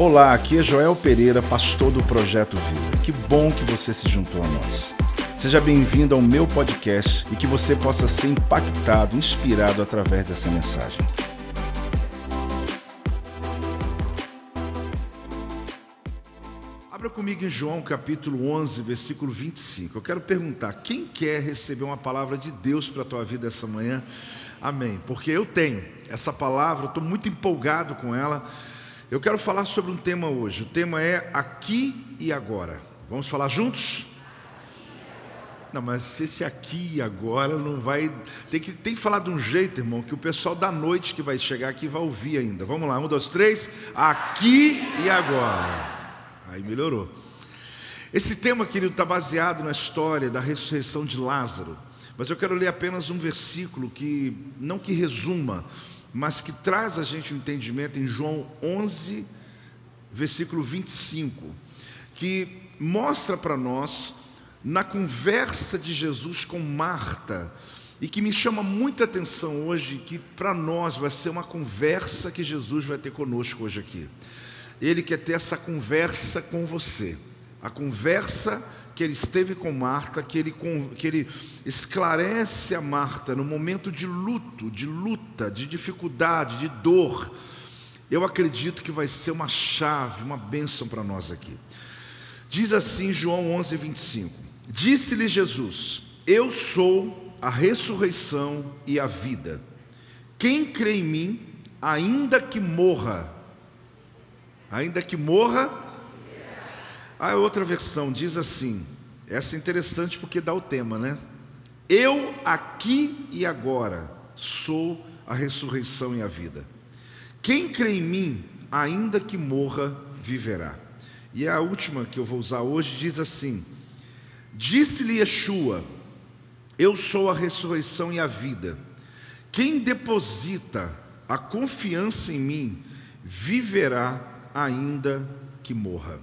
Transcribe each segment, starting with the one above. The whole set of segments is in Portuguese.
Olá, aqui é Joel Pereira, pastor do Projeto Vida. Que bom que você se juntou a nós. Seja bem-vindo ao meu podcast e que você possa ser impactado, inspirado através dessa mensagem. Abra comigo em João capítulo 11, versículo 25. Eu quero perguntar: quem quer receber uma palavra de Deus para a tua vida essa manhã? Amém. Porque eu tenho essa palavra, estou muito empolgado com ela. Eu quero falar sobre um tema hoje. O tema é aqui e agora. Vamos falar juntos? Não, mas esse aqui e agora não vai. Tem que, tem que falar de um jeito, irmão, que o pessoal da noite que vai chegar aqui vai ouvir ainda. Vamos lá, um, dois, três. Aqui e agora. Aí melhorou. Esse tema, querido, está baseado na história da ressurreição de Lázaro. Mas eu quero ler apenas um versículo que, não que resuma, mas que traz a gente um entendimento em João 11, versículo 25, que mostra para nós, na conversa de Jesus com Marta, e que me chama muita atenção hoje, que para nós vai ser uma conversa que Jesus vai ter conosco hoje aqui. Ele quer ter essa conversa com você, a conversa que ele esteve com Marta, que ele, que ele esclarece a Marta no momento de luto, de luta, de dificuldade, de dor. Eu acredito que vai ser uma chave, uma bênção para nós aqui. Diz assim João 11, 25: Disse-lhe Jesus: Eu sou a ressurreição e a vida. Quem crê em mim, ainda que morra, ainda que morra, a outra versão diz assim: essa é interessante porque dá o tema, né? Eu aqui e agora sou a ressurreição e a vida. Quem crê em mim, ainda que morra, viverá. E a última que eu vou usar hoje diz assim: Disse-lhe Yeshua: Eu sou a ressurreição e a vida. Quem deposita a confiança em mim, viverá ainda que morra.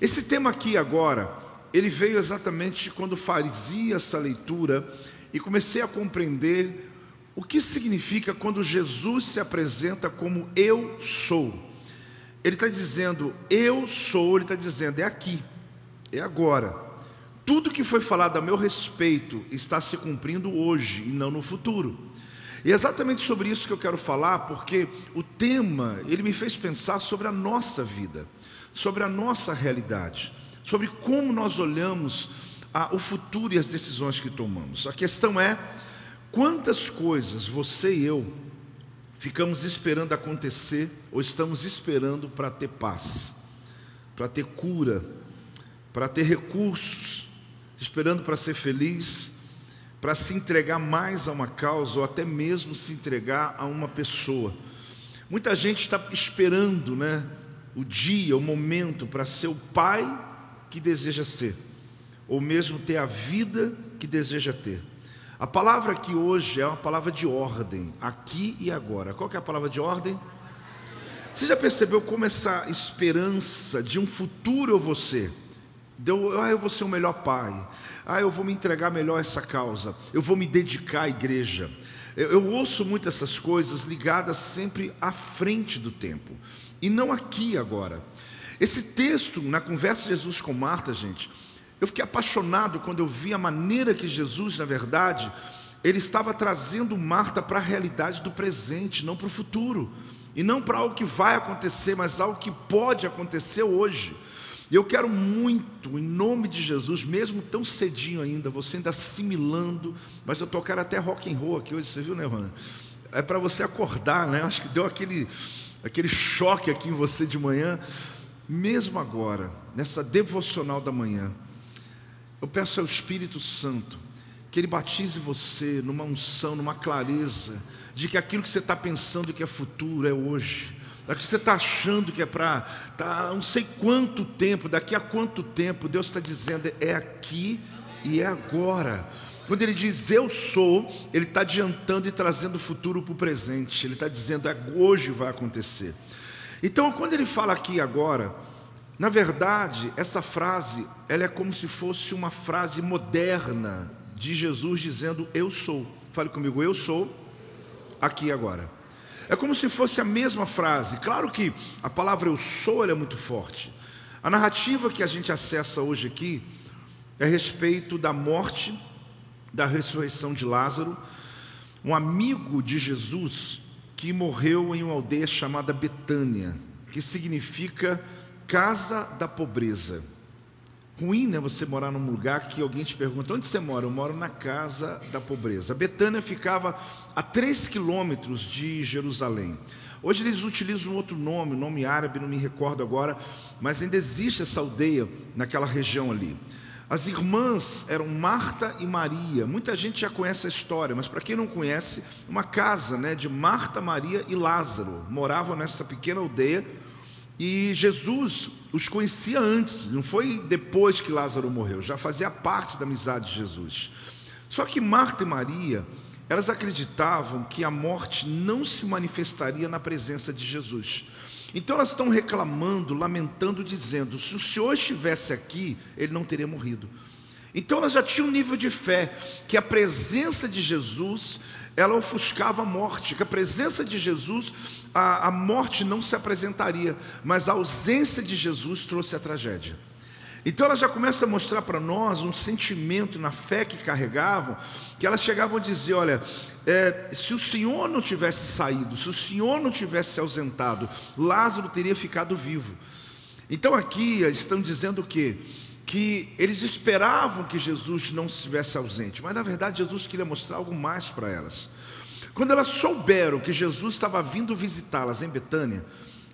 Esse tema aqui agora, ele veio exatamente quando fazia essa leitura e comecei a compreender o que significa quando Jesus se apresenta como eu sou. Ele está dizendo, eu sou, ele está dizendo, é aqui, é agora. Tudo que foi falado a meu respeito está se cumprindo hoje e não no futuro. E é exatamente sobre isso que eu quero falar, porque o tema, ele me fez pensar sobre a nossa vida sobre a nossa realidade, sobre como nós olhamos a, o futuro e as decisões que tomamos. A questão é quantas coisas você e eu ficamos esperando acontecer ou estamos esperando para ter paz, para ter cura, para ter recursos, esperando para ser feliz, para se entregar mais a uma causa ou até mesmo se entregar a uma pessoa. Muita gente está esperando, né? o dia, o momento para ser o pai que deseja ser, ou mesmo ter a vida que deseja ter. A palavra aqui hoje é uma palavra de ordem, aqui e agora. Qual é a palavra de ordem? Você já percebeu como essa esperança de um futuro eu vou ser? Deu, ah, eu vou ser o melhor pai. Ah, eu vou me entregar melhor a essa causa. Eu vou me dedicar à igreja. Eu, eu ouço muito essas coisas ligadas sempre à frente do tempo e não aqui agora. Esse texto, na conversa de Jesus com Marta, gente, eu fiquei apaixonado quando eu vi a maneira que Jesus, na verdade, ele estava trazendo Marta para a realidade do presente, não para o futuro, e não para algo que vai acontecer, mas algo que pode acontecer hoje. E eu quero muito, em nome de Jesus, mesmo tão cedinho ainda, você ainda assimilando, mas eu tocar até rock and roll aqui hoje, você viu, né, Rona? É para você acordar, né? Acho que deu aquele aquele choque aqui em você de manhã, mesmo agora, nessa devocional da manhã, eu peço ao Espírito Santo que Ele batize você numa unção, numa clareza, de que aquilo que você está pensando que é futuro é hoje. Daqui que você está achando que é para tá, não sei quanto tempo, daqui a quanto tempo, Deus está dizendo, é aqui e é agora. Quando ele diz eu sou, ele está adiantando e trazendo o futuro para o presente. Ele está dizendo é hoje vai acontecer. Então, quando ele fala aqui agora, na verdade, essa frase, ela é como se fosse uma frase moderna de Jesus dizendo eu sou. Fale comigo, eu sou aqui agora. É como se fosse a mesma frase. Claro que a palavra eu sou é muito forte. A narrativa que a gente acessa hoje aqui é a respeito da morte, da ressurreição de Lázaro, um amigo de Jesus que morreu em uma aldeia chamada Betânia, que significa casa da pobreza. Ruim, né? Você morar num lugar que alguém te pergunta: onde você mora? Eu moro na casa da pobreza. Betânia ficava a 3 quilômetros de Jerusalém. Hoje eles utilizam outro nome, nome árabe, não me recordo agora, mas ainda existe essa aldeia naquela região ali. As irmãs eram Marta e Maria. Muita gente já conhece a história, mas para quem não conhece, uma casa né, de Marta, Maria e Lázaro moravam nessa pequena aldeia e Jesus os conhecia antes, não foi depois que Lázaro morreu, já fazia parte da amizade de Jesus. Só que Marta e Maria, elas acreditavam que a morte não se manifestaria na presença de Jesus. Então elas estão reclamando, lamentando, dizendo: se o Senhor estivesse aqui, ele não teria morrido. Então elas já tinham um nível de fé que a presença de Jesus ela ofuscava a morte, que a presença de Jesus, a, a morte não se apresentaria, mas a ausência de Jesus trouxe a tragédia. Então ela já começa a mostrar para nós um sentimento na fé que carregavam, que elas chegavam a dizer: olha, é, se o Senhor não tivesse saído, se o Senhor não tivesse se ausentado, Lázaro teria ficado vivo. Então aqui estão dizendo o quê? Que eles esperavam que Jesus não estivesse ausente, mas na verdade Jesus queria mostrar algo mais para elas. Quando elas souberam que Jesus estava vindo visitá-las em Betânia,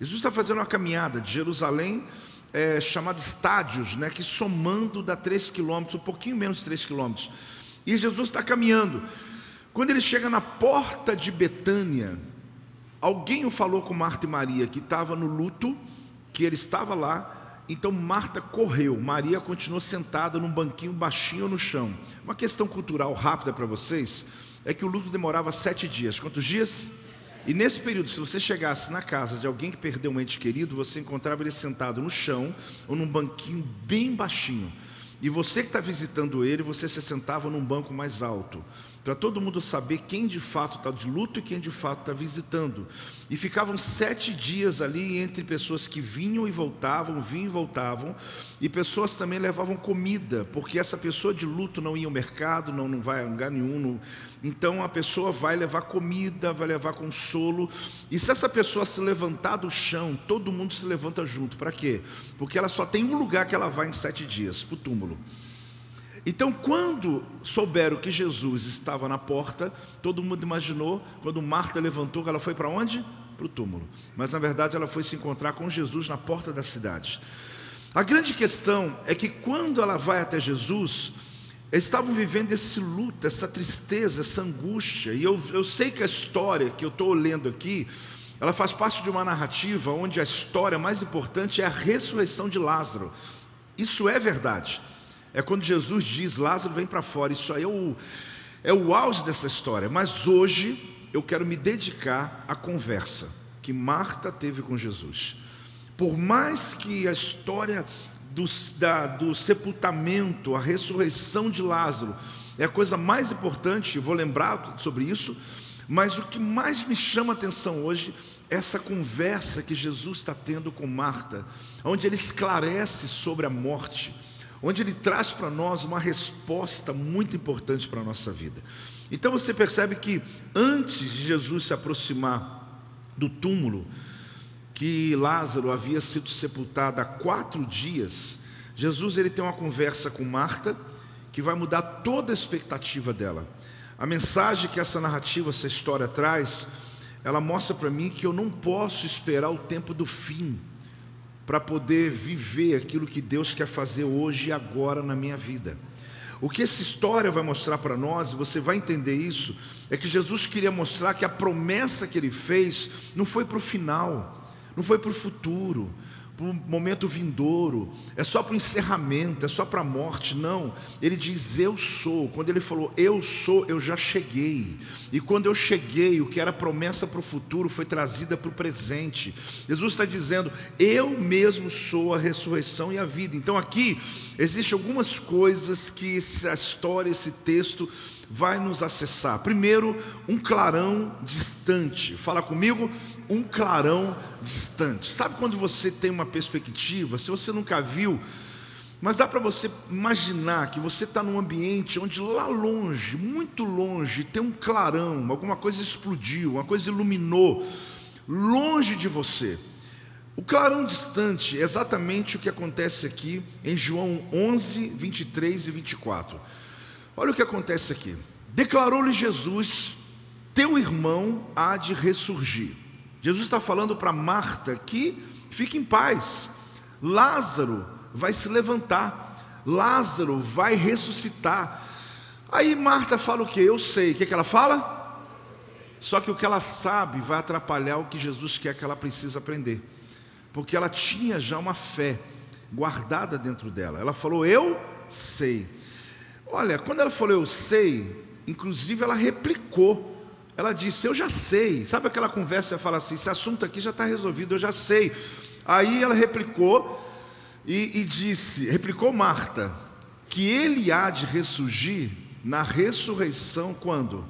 Jesus está fazendo uma caminhada de Jerusalém é, chamado estádios, né, que somando dá 3 quilômetros, um pouquinho menos de 3 quilômetros. E Jesus está caminhando. Quando ele chega na porta de Betânia, alguém o falou com Marta e Maria que estava no luto, que ele estava lá. Então Marta correu, Maria continuou sentada num banquinho baixinho no chão. Uma questão cultural rápida para vocês é que o luto demorava sete dias. Quantos dias? E nesse período, se você chegasse na casa de alguém que perdeu um ente querido, você encontrava ele sentado no chão ou num banquinho bem baixinho. E você que está visitando ele, você se sentava num banco mais alto para todo mundo saber quem de fato está de luto e quem de fato está visitando. E ficavam sete dias ali entre pessoas que vinham e voltavam, vinham e voltavam, e pessoas também levavam comida, porque essa pessoa de luto não ia ao mercado, não, não vai a lugar nenhum. Não... Então a pessoa vai levar comida, vai levar consolo, e se essa pessoa se levantar do chão, todo mundo se levanta junto. Para quê? Porque ela só tem um lugar que ela vai em sete dias para o túmulo. Então, quando souberam que Jesus estava na porta, todo mundo imaginou, quando Marta levantou, ela foi para onde? Para o túmulo. Mas na verdade ela foi se encontrar com Jesus na porta da cidade. A grande questão é que quando ela vai até Jesus, estavam vivendo esse luto, essa tristeza, essa angústia. E eu, eu sei que a história que eu estou lendo aqui, ela faz parte de uma narrativa onde a história mais importante é a ressurreição de Lázaro. Isso é verdade. É quando Jesus diz: Lázaro, vem para fora. Isso aí é o, é o auge dessa história. Mas hoje eu quero me dedicar à conversa que Marta teve com Jesus. Por mais que a história do, da, do sepultamento, a ressurreição de Lázaro, é a coisa mais importante, vou lembrar sobre isso, mas o que mais me chama a atenção hoje é essa conversa que Jesus está tendo com Marta, onde ele esclarece sobre a morte onde ele traz para nós uma resposta muito importante para a nossa vida. Então você percebe que antes de Jesus se aproximar do túmulo, que Lázaro havia sido sepultado há quatro dias, Jesus ele tem uma conversa com Marta que vai mudar toda a expectativa dela. A mensagem que essa narrativa, essa história traz, ela mostra para mim que eu não posso esperar o tempo do fim para poder viver aquilo que Deus quer fazer hoje e agora na minha vida. O que essa história vai mostrar para nós, e você vai entender isso, é que Jesus queria mostrar que a promessa que ele fez não foi para o final, não foi para o futuro. Para o momento vindouro, é só para o encerramento, é só para a morte. Não, ele diz eu sou. Quando ele falou eu sou, eu já cheguei. E quando eu cheguei, o que era promessa para o futuro foi trazida para o presente. Jesus está dizendo eu mesmo sou a ressurreição e a vida. Então aqui existem algumas coisas que essa história, esse texto vai nos acessar. Primeiro, um clarão distante. Fala comigo, um clarão distante. Sabe quando você tem uma perspectiva, se você nunca viu, mas dá para você imaginar que você está num ambiente onde lá longe, muito longe, tem um clarão, alguma coisa explodiu, uma coisa iluminou, longe de você. O clarão distante é exatamente o que acontece aqui em João 11, 23 e 24. Olha o que acontece aqui. Declarou-lhe Jesus: Teu irmão há de ressurgir. Jesus está falando para Marta que fique em paz. Lázaro vai se levantar. Lázaro vai ressuscitar. Aí Marta fala o que? Eu sei. O que, que ela fala? Só que o que ela sabe vai atrapalhar o que Jesus quer que ela precisa aprender. Porque ela tinha já uma fé guardada dentro dela. Ela falou: Eu sei. Olha, quando ela falou eu sei, inclusive ela replicou. Ela disse: Eu já sei. Sabe aquela conversa você fala assim: Esse assunto aqui já está resolvido, eu já sei. Aí ela replicou e, e disse: Replicou Marta, que ele há de ressurgir na ressurreição quando?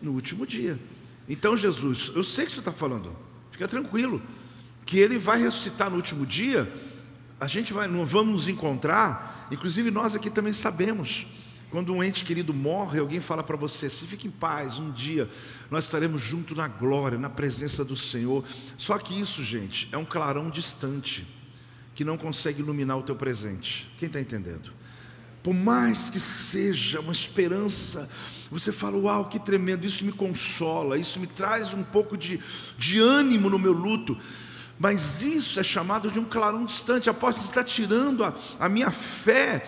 No último dia. Então, Jesus, eu sei que você está falando, fica tranquilo, que ele vai ressuscitar no último dia. A gente vai, vamos nos encontrar, inclusive nós aqui também sabemos. Quando um ente querido morre, alguém fala para você: se fique em paz, um dia nós estaremos juntos na glória, na presença do Senhor. Só que isso, gente, é um clarão distante que não consegue iluminar o teu presente. Quem está entendendo? Por mais que seja uma esperança, você fala: Uau, que tremendo, isso me consola, isso me traz um pouco de, de ânimo no meu luto. Mas isso é chamado de um clarão distante. A porta está tirando a, a minha fé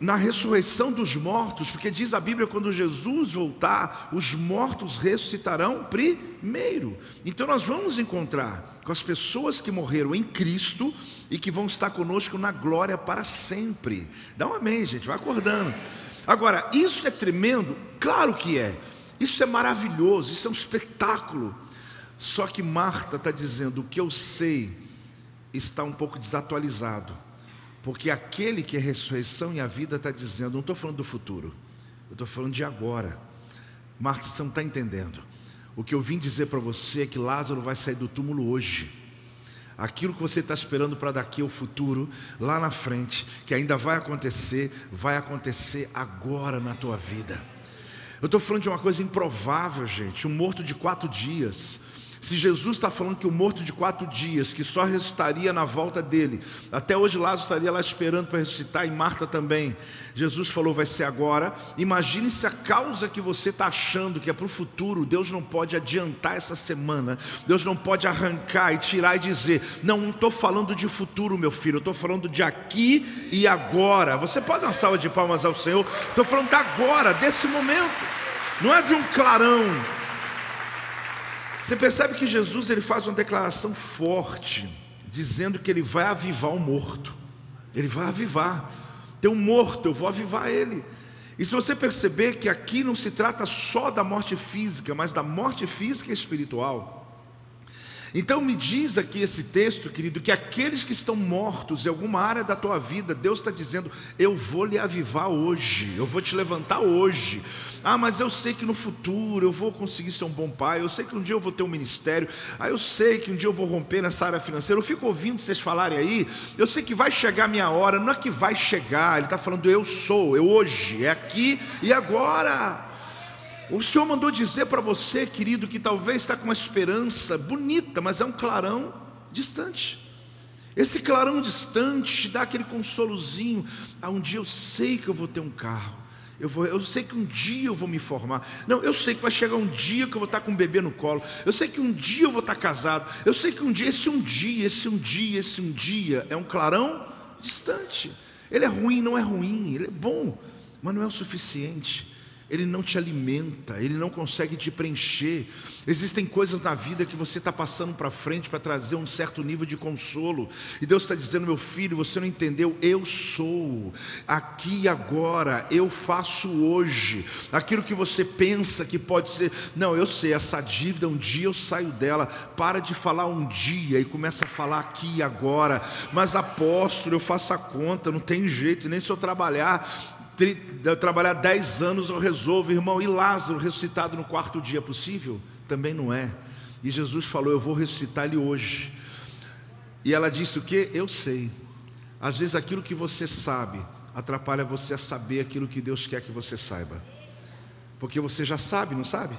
na ressurreição dos mortos, porque diz a Bíblia: quando Jesus voltar, os mortos ressuscitarão primeiro. Então nós vamos encontrar com as pessoas que morreram em Cristo e que vão estar conosco na glória para sempre. Dá um amém, gente, vai acordando. Agora, isso é tremendo? Claro que é. Isso é maravilhoso, isso é um espetáculo. Só que Marta está dizendo: o que eu sei está um pouco desatualizado. Porque aquele que é ressurreição e a vida está dizendo, não estou falando do futuro, eu estou falando de agora. Marta, você não está entendendo. O que eu vim dizer para você é que Lázaro vai sair do túmulo hoje. Aquilo que você está esperando para daqui ao futuro, lá na frente, que ainda vai acontecer, vai acontecer agora na tua vida. Eu estou falando de uma coisa improvável, gente. Um morto de quatro dias se Jesus está falando que o morto de quatro dias, que só ressuscitaria na volta dele, até hoje Lázaro estaria lá esperando para ressuscitar e Marta também. Jesus falou, vai ser agora. Imagine se a causa que você está achando que é para o futuro, Deus não pode adiantar essa semana, Deus não pode arrancar e tirar e dizer, não, estou falando de futuro, meu filho, estou falando de aqui e agora. Você pode dar uma salva de palmas ao Senhor? Estou falando de agora, desse momento, não é de um clarão você percebe que Jesus ele faz uma declaração forte, dizendo que ele vai avivar o morto. Ele vai avivar. Tem um morto, eu vou avivar ele. E se você perceber que aqui não se trata só da morte física, mas da morte física e espiritual. Então me diz aqui esse texto, querido, que aqueles que estão mortos em alguma área da tua vida, Deus está dizendo: eu vou lhe avivar hoje, eu vou te levantar hoje. Ah, mas eu sei que no futuro eu vou conseguir ser um bom pai, eu sei que um dia eu vou ter um ministério, ah, eu sei que um dia eu vou romper nessa área financeira. Eu fico ouvindo vocês falarem aí, eu sei que vai chegar a minha hora, não é que vai chegar, ele está falando eu sou, eu hoje, é aqui e agora. O Senhor mandou dizer para você, querido, que talvez está com uma esperança bonita, mas é um clarão distante. Esse clarão distante te dá aquele consolozinho. Ah, um dia eu sei que eu vou ter um carro. Eu, vou, eu sei que um dia eu vou me formar. Não, eu sei que vai chegar um dia que eu vou estar com um bebê no colo. Eu sei que um dia eu vou estar casado. Eu sei que um dia, esse um dia, esse um dia, esse um dia é um clarão distante. Ele é ruim, não é ruim, ele é bom, mas não é o suficiente. Ele não te alimenta, ele não consegue te preencher. Existem coisas na vida que você está passando para frente para trazer um certo nível de consolo, e Deus está dizendo: meu filho, você não entendeu? Eu sou, aqui e agora, eu faço hoje, aquilo que você pensa que pode ser, não, eu sei, essa dívida, um dia eu saio dela, para de falar um dia e começa a falar aqui e agora, mas apóstolo, eu faço a conta, não tem jeito, nem se eu trabalhar trabalhar dez anos eu resolvo, irmão. E Lázaro ressuscitado no quarto dia, possível? Também não é. E Jesus falou: Eu vou ressuscitar ele hoje. E ela disse o que? Eu sei. Às vezes aquilo que você sabe atrapalha você a saber aquilo que Deus quer que você saiba. Porque você já sabe, não sabe?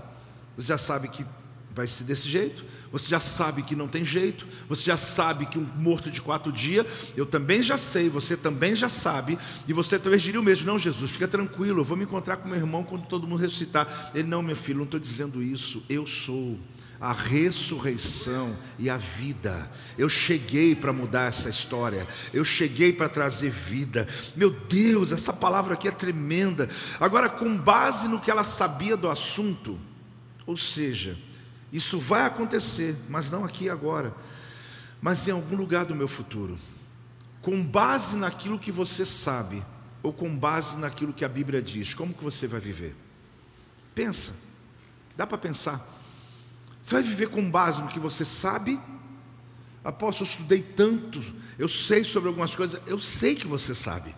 Você já sabe que vai ser desse jeito, você já sabe que não tem jeito, você já sabe que um morto de quatro dias, eu também já sei, você também já sabe, e você talvez diria o mesmo, não Jesus, fica tranquilo, eu vou me encontrar com meu irmão quando todo mundo ressuscitar. Ele, não meu filho, não estou dizendo isso, eu sou a ressurreição e a vida. Eu cheguei para mudar essa história. Eu cheguei para trazer vida. Meu Deus, essa palavra aqui é tremenda. Agora, com base no que ela sabia do assunto, ou seja, isso vai acontecer, mas não aqui agora, mas em algum lugar do meu futuro. Com base naquilo que você sabe, ou com base naquilo que a Bíblia diz, como que você vai viver? Pensa, dá para pensar. Você vai viver com base no que você sabe? Apóstolo, eu estudei tanto, eu sei sobre algumas coisas, eu sei que você sabe.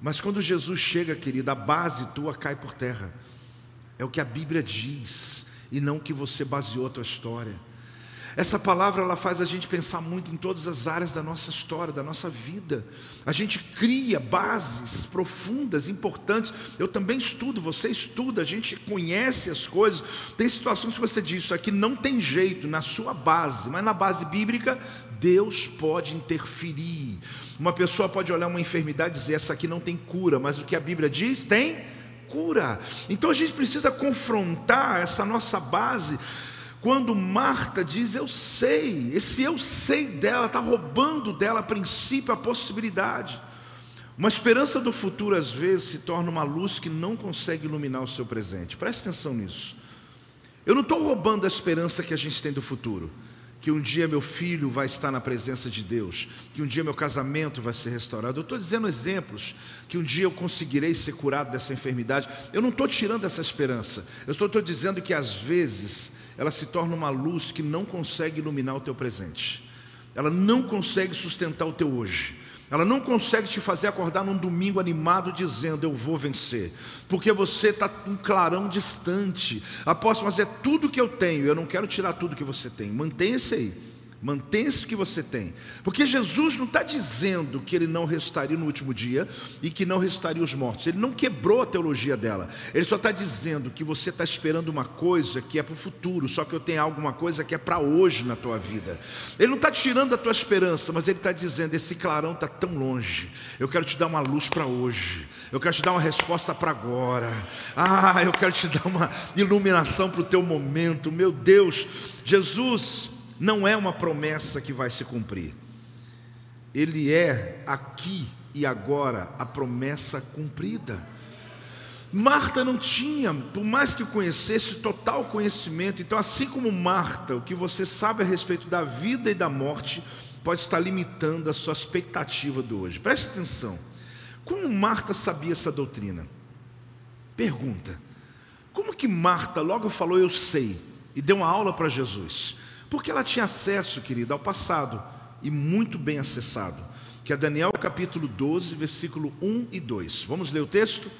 Mas quando Jesus chega, querido, a base tua cai por terra. É o que a Bíblia diz e não que você baseou a tua história. Essa palavra ela faz a gente pensar muito em todas as áreas da nossa história, da nossa vida. A gente cria bases profundas, importantes. Eu também estudo, você estuda, a gente conhece as coisas. Tem situações que você diz, isso aqui não tem jeito na sua base, mas na base bíblica, Deus pode interferir. Uma pessoa pode olhar uma enfermidade e dizer, essa aqui não tem cura, mas o que a Bíblia diz, tem Então a gente precisa confrontar essa nossa base. Quando Marta diz, eu sei, esse eu sei dela está roubando dela a princípio, a possibilidade. Uma esperança do futuro às vezes se torna uma luz que não consegue iluminar o seu presente. Preste atenção nisso. Eu não estou roubando a esperança que a gente tem do futuro que um dia meu filho vai estar na presença de Deus, que um dia meu casamento vai ser restaurado. Eu estou dizendo exemplos, que um dia eu conseguirei ser curado dessa enfermidade. Eu não estou tirando essa esperança, eu estou, dizendo que às vezes ela se torna uma luz que não consegue iluminar o teu presente, ela não consegue sustentar o teu hoje. Ela não consegue te fazer acordar num domingo animado dizendo eu vou vencer, porque você está um clarão distante. Apóstolo, mas é tudo que eu tenho, eu não quero tirar tudo que você tem, mantenha-se aí. Mantenha o que você tem. Porque Jesus não está dizendo que ele não restaria no último dia e que não restaria os mortos. Ele não quebrou a teologia dela. Ele só está dizendo que você está esperando uma coisa que é para o futuro, só que eu tenho alguma coisa que é para hoje na tua vida. Ele não está tirando a tua esperança, mas ele está dizendo: esse clarão está tão longe. Eu quero te dar uma luz para hoje. Eu quero te dar uma resposta para agora. Ah, eu quero te dar uma iluminação para o teu momento. Meu Deus, Jesus não é uma promessa que vai se cumprir. Ele é aqui e agora a promessa cumprida. Marta não tinha, por mais que conhecesse, total conhecimento. Então, assim como Marta, o que você sabe a respeito da vida e da morte pode estar limitando a sua expectativa do hoje. Preste atenção. Como Marta sabia essa doutrina? Pergunta: como que Marta logo falou eu sei e deu uma aula para Jesus? Porque ela tinha acesso, querida, ao passado e muito bem acessado, que é Daniel capítulo 12, versículo 1 e 2. Vamos ler o texto?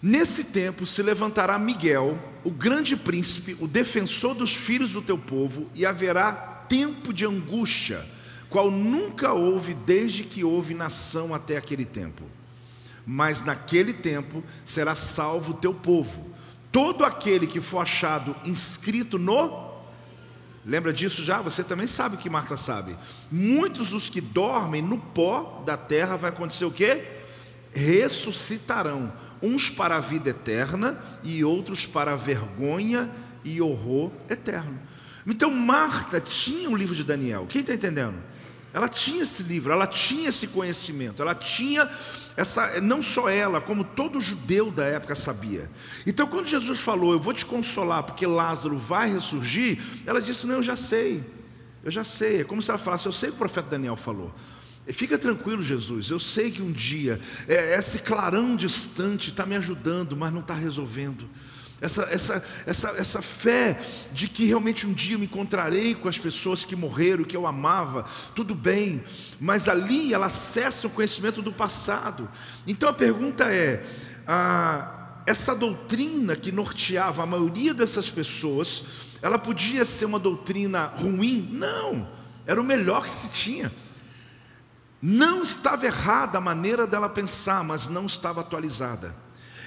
Nesse tempo se levantará Miguel, o grande príncipe, o defensor dos filhos do teu povo, e haverá tempo de angústia, qual nunca houve desde que houve nação até aquele tempo. Mas naquele tempo será salvo o teu povo, todo aquele que for achado inscrito no Lembra disso já? Você também sabe que Marta sabe. Muitos dos que dormem no pó da terra vai acontecer o quê? Ressuscitarão, uns para a vida eterna e outros para a vergonha e horror eterno. Então Marta tinha o livro de Daniel. Quem está entendendo? Ela tinha esse livro, ela tinha esse conhecimento, ela tinha essa, não só ela, como todo judeu da época sabia. Então, quando Jesus falou, Eu vou te consolar porque Lázaro vai ressurgir, ela disse: Não, eu já sei, eu já sei. É como se ela falasse: Eu sei o que o profeta Daniel falou. Fica tranquilo, Jesus. Eu sei que um dia é, esse clarão distante está me ajudando, mas não está resolvendo. Essa, essa, essa, essa fé de que realmente um dia eu me encontrarei com as pessoas que morreram, que eu amava, tudo bem, mas ali ela acessa o conhecimento do passado. Então a pergunta é: essa doutrina que norteava a maioria dessas pessoas, ela podia ser uma doutrina ruim? Não, era o melhor que se tinha. Não estava errada a maneira dela pensar, mas não estava atualizada.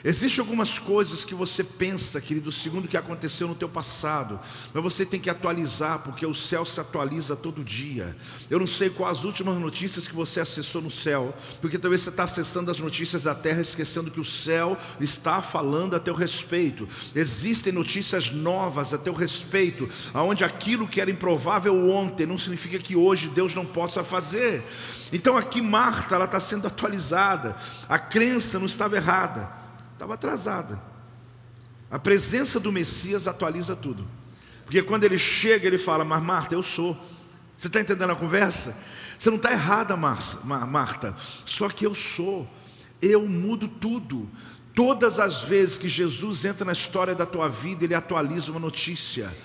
Existem algumas coisas que você pensa, querido, segundo o que aconteceu no teu passado, mas você tem que atualizar, porque o céu se atualiza todo dia. Eu não sei quais as últimas notícias que você acessou no céu, porque talvez você está acessando as notícias da terra, esquecendo que o céu está falando a teu respeito. Existem notícias novas a teu respeito, aonde aquilo que era improvável ontem não significa que hoje Deus não possa fazer. Então aqui Marta, ela está sendo atualizada. A crença não estava errada. Estava atrasada. A presença do Messias atualiza tudo. Porque quando ele chega, ele fala: Mas Marta, eu sou. Você está entendendo a conversa? Você não está errada, Marta. Só que eu sou. Eu mudo tudo. Todas as vezes que Jesus entra na história da tua vida, ele atualiza uma notícia.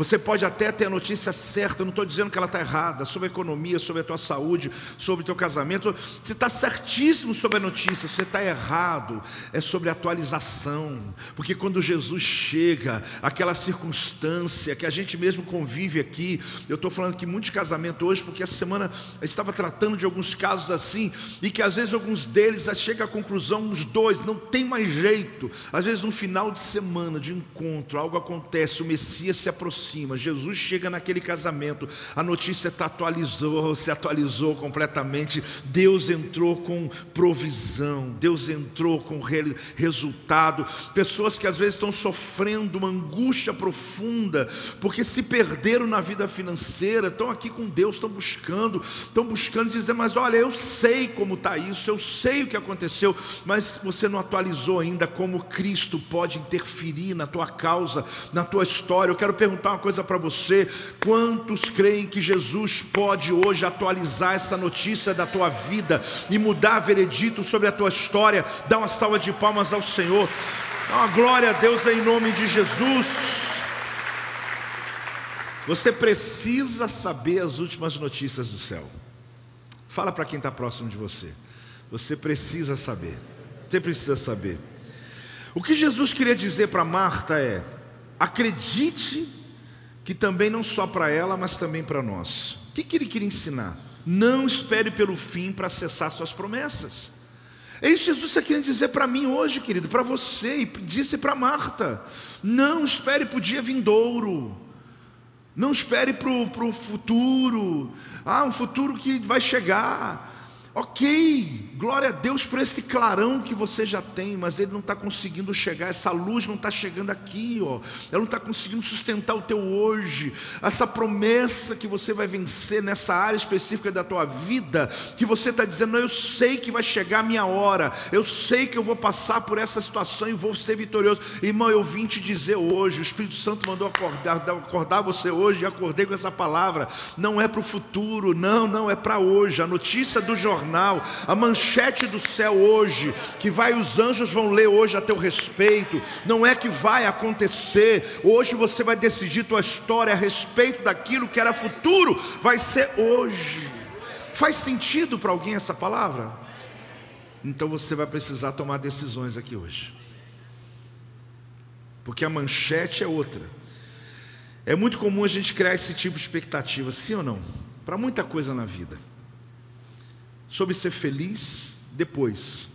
Você pode até ter a notícia certa, não estou dizendo que ela está errada, sobre a economia, sobre a tua saúde, sobre o teu casamento. Você está certíssimo sobre a notícia, você está errado, é sobre a atualização. Porque quando Jesus chega, aquela circunstância que a gente mesmo convive aqui, eu estou falando que muitos casamentos hoje, porque essa semana eu estava tratando de alguns casos assim, e que às vezes alguns deles chega à conclusão, os dois, não tem mais jeito. Às vezes no final de semana, de encontro, algo acontece, o Messias se aproxima aproxima, Jesus chega naquele casamento, a notícia está atualizou, se atualizou completamente. Deus entrou com provisão, Deus entrou com re resultado. Pessoas que às vezes estão sofrendo uma angústia profunda, porque se perderam na vida financeira, estão aqui com Deus, estão buscando, estão buscando dizer, mas olha, eu sei como está isso, eu sei o que aconteceu, mas você não atualizou ainda como Cristo pode interferir na tua causa, na tua história. Eu quero perguntar uma coisa para você: quantos creem que Jesus pode hoje atualizar essa notícia da tua vida e mudar veredito sobre a tua história? Dá uma salva de palmas ao Senhor, dá uma glória a Deus em nome de Jesus. Você precisa saber as últimas notícias do céu. Fala para quem está próximo de você. Você precisa saber. Você precisa saber. O que Jesus queria dizer para Marta é: acredite que também não só para ela, mas também para nós. O que, que ele queria ensinar? Não espere pelo fim para acessar suas promessas. É isso que Jesus está querendo dizer para mim hoje, querido, para você, e disse para Marta: não espere para o dia vindouro, não espere para o futuro, ah, um futuro que vai chegar. Ok, glória a Deus por esse clarão que você já tem, mas ele não está conseguindo chegar, essa luz não está chegando aqui, ó. ela não está conseguindo sustentar o teu hoje, essa promessa que você vai vencer nessa área específica da tua vida, que você está dizendo, eu sei que vai chegar a minha hora, eu sei que eu vou passar por essa situação e vou ser vitorioso. Irmão, eu vim te dizer hoje, o Espírito Santo mandou acordar, acordar você hoje, e acordei com essa palavra, não é para o futuro, não, não, é para hoje, a notícia do jornal jornal, a manchete do céu hoje, que vai os anjos vão ler hoje a teu respeito, não é que vai acontecer. Hoje você vai decidir tua história a respeito daquilo que era futuro, vai ser hoje. Faz sentido para alguém essa palavra? Então você vai precisar tomar decisões aqui hoje. Porque a manchete é outra. É muito comum a gente criar esse tipo de expectativa, sim ou não? Para muita coisa na vida sobre ser feliz depois,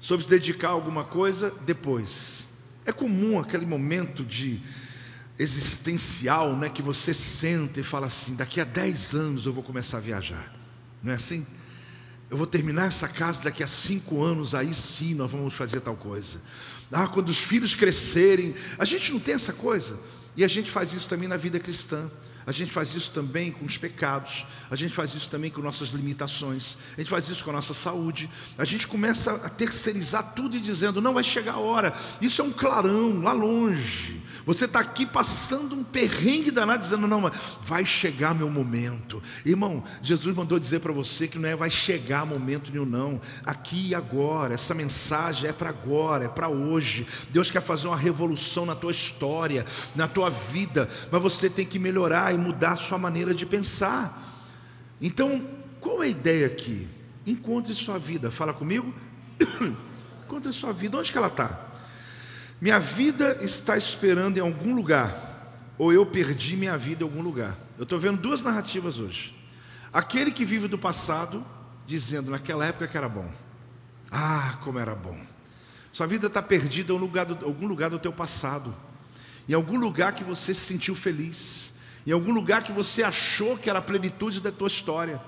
sobre se dedicar a alguma coisa depois. É comum aquele momento de existencial, né, que você senta e fala assim: daqui a 10 anos eu vou começar a viajar. Não é assim? Eu vou terminar essa casa daqui a cinco anos, aí sim nós vamos fazer tal coisa. Ah, quando os filhos crescerem, a gente não tem essa coisa. E a gente faz isso também na vida cristã. A gente faz isso também com os pecados, a gente faz isso também com nossas limitações, a gente faz isso com a nossa saúde. A gente começa a terceirizar tudo e dizendo: não vai chegar a hora, isso é um clarão lá longe. Você está aqui passando um perrengue danado, dizendo: não, vai chegar meu momento. Irmão, Jesus mandou dizer para você que não é vai chegar momento nenhum, não. Aqui e agora, essa mensagem é para agora, é para hoje. Deus quer fazer uma revolução na tua história, na tua vida, mas você tem que melhorar e mudar a sua maneira de pensar. Então, qual é a ideia aqui? Encontre sua vida, fala comigo. Encontre sua vida, onde que ela está? Minha vida está esperando em algum lugar, ou eu perdi minha vida em algum lugar. Eu estou vendo duas narrativas hoje. Aquele que vive do passado, dizendo naquela época que era bom. Ah, como era bom. Sua vida está perdida em algum lugar do teu passado, em algum lugar que você se sentiu feliz, em algum lugar que você achou que era a plenitude da tua história,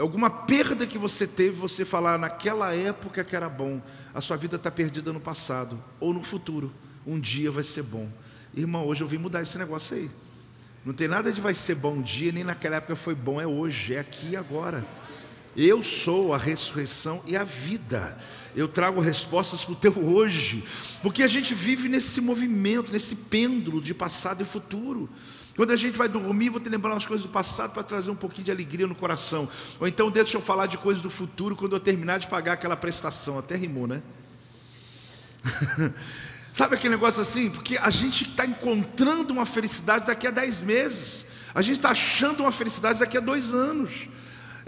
alguma perda que você teve, você falar naquela época que era bom, a sua vida está perdida no passado ou no futuro. Um dia vai ser bom. Irmão, hoje eu vim mudar esse negócio aí. Não tem nada de vai ser bom um dia, nem naquela época foi bom, é hoje, é aqui e agora. Eu sou a ressurreição e a vida. Eu trago respostas para o teu hoje, porque a gente vive nesse movimento, nesse pêndulo de passado e futuro. Quando a gente vai dormir, vou te lembrar umas coisas do passado para trazer um pouquinho de alegria no coração. Ou então deixa eu falar de coisas do futuro quando eu terminar de pagar aquela prestação. Até rimou, né? Sabe aquele negócio assim? Porque a gente está encontrando uma felicidade daqui a dez meses. A gente está achando uma felicidade daqui a dois anos.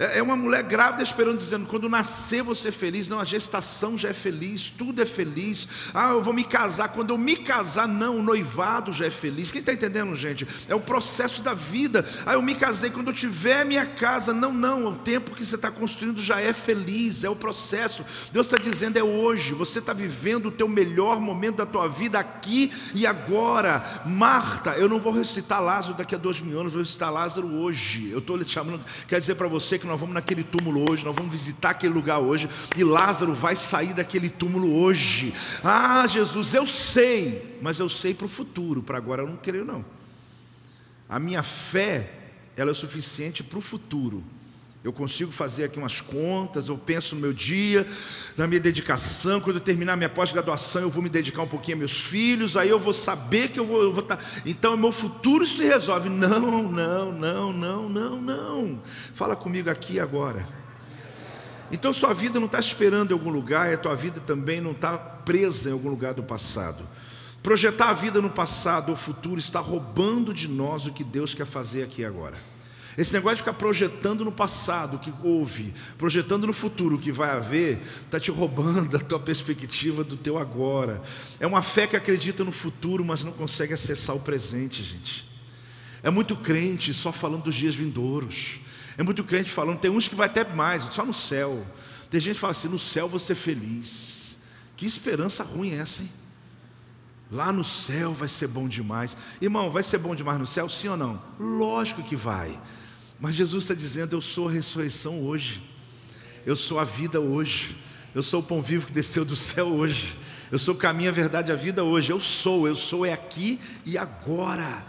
É, é uma mulher grávida esperando, dizendo: quando nascer você feliz. Não, a gestação já é feliz, tudo é feliz. Ah, eu vou me casar. Quando eu me casar, não, o noivado já é feliz. Quem está entendendo, gente? É o processo da vida. Ah, eu me casei. Quando eu tiver minha casa, não, não. O tempo que você está construindo já é feliz, é o processo. Deus está dizendo: é hoje. Você está vivendo o teu melhor momento da tua vida aqui e agora. Marta, eu não vou recitar Lázaro daqui a dois mil anos, vou recitar Lázaro hoje. Eu estou lhe chamando, quer dizer para você que nós vamos naquele túmulo hoje, nós vamos visitar aquele lugar hoje, e Lázaro vai sair daquele túmulo hoje. Ah, Jesus, eu sei, mas eu sei para o futuro, para agora eu não creio, não. A minha fé, ela é suficiente para o futuro. Eu consigo fazer aqui umas contas, eu penso no meu dia, na minha dedicação. Quando eu terminar minha pós-graduação, eu vou me dedicar um pouquinho a meus filhos, aí eu vou saber que eu vou, eu vou estar. Tá, então, meu futuro se resolve. Não, não, não, não, não, não. Fala comigo aqui agora. Então, sua vida não está esperando em algum lugar, e a tua vida também não está presa em algum lugar do passado. Projetar a vida no passado ou futuro está roubando de nós o que Deus quer fazer aqui agora. Esse negócio de ficar projetando no passado o que houve, projetando no futuro o que vai haver, está te roubando a tua perspectiva do teu agora. É uma fé que acredita no futuro, mas não consegue acessar o presente, gente. É muito crente só falando dos dias vindouros. É muito crente falando, tem uns que vai até mais, só no céu. Tem gente que fala assim: no céu você feliz. Que esperança ruim é essa, hein? Lá no céu vai ser bom demais. Irmão, vai ser bom demais no céu, sim ou não? Lógico que vai. Mas Jesus está dizendo: Eu sou a ressurreição hoje, eu sou a vida hoje, eu sou o pão vivo que desceu do céu hoje, eu sou o caminho, a verdade, a vida hoje. Eu sou, eu sou é aqui e agora.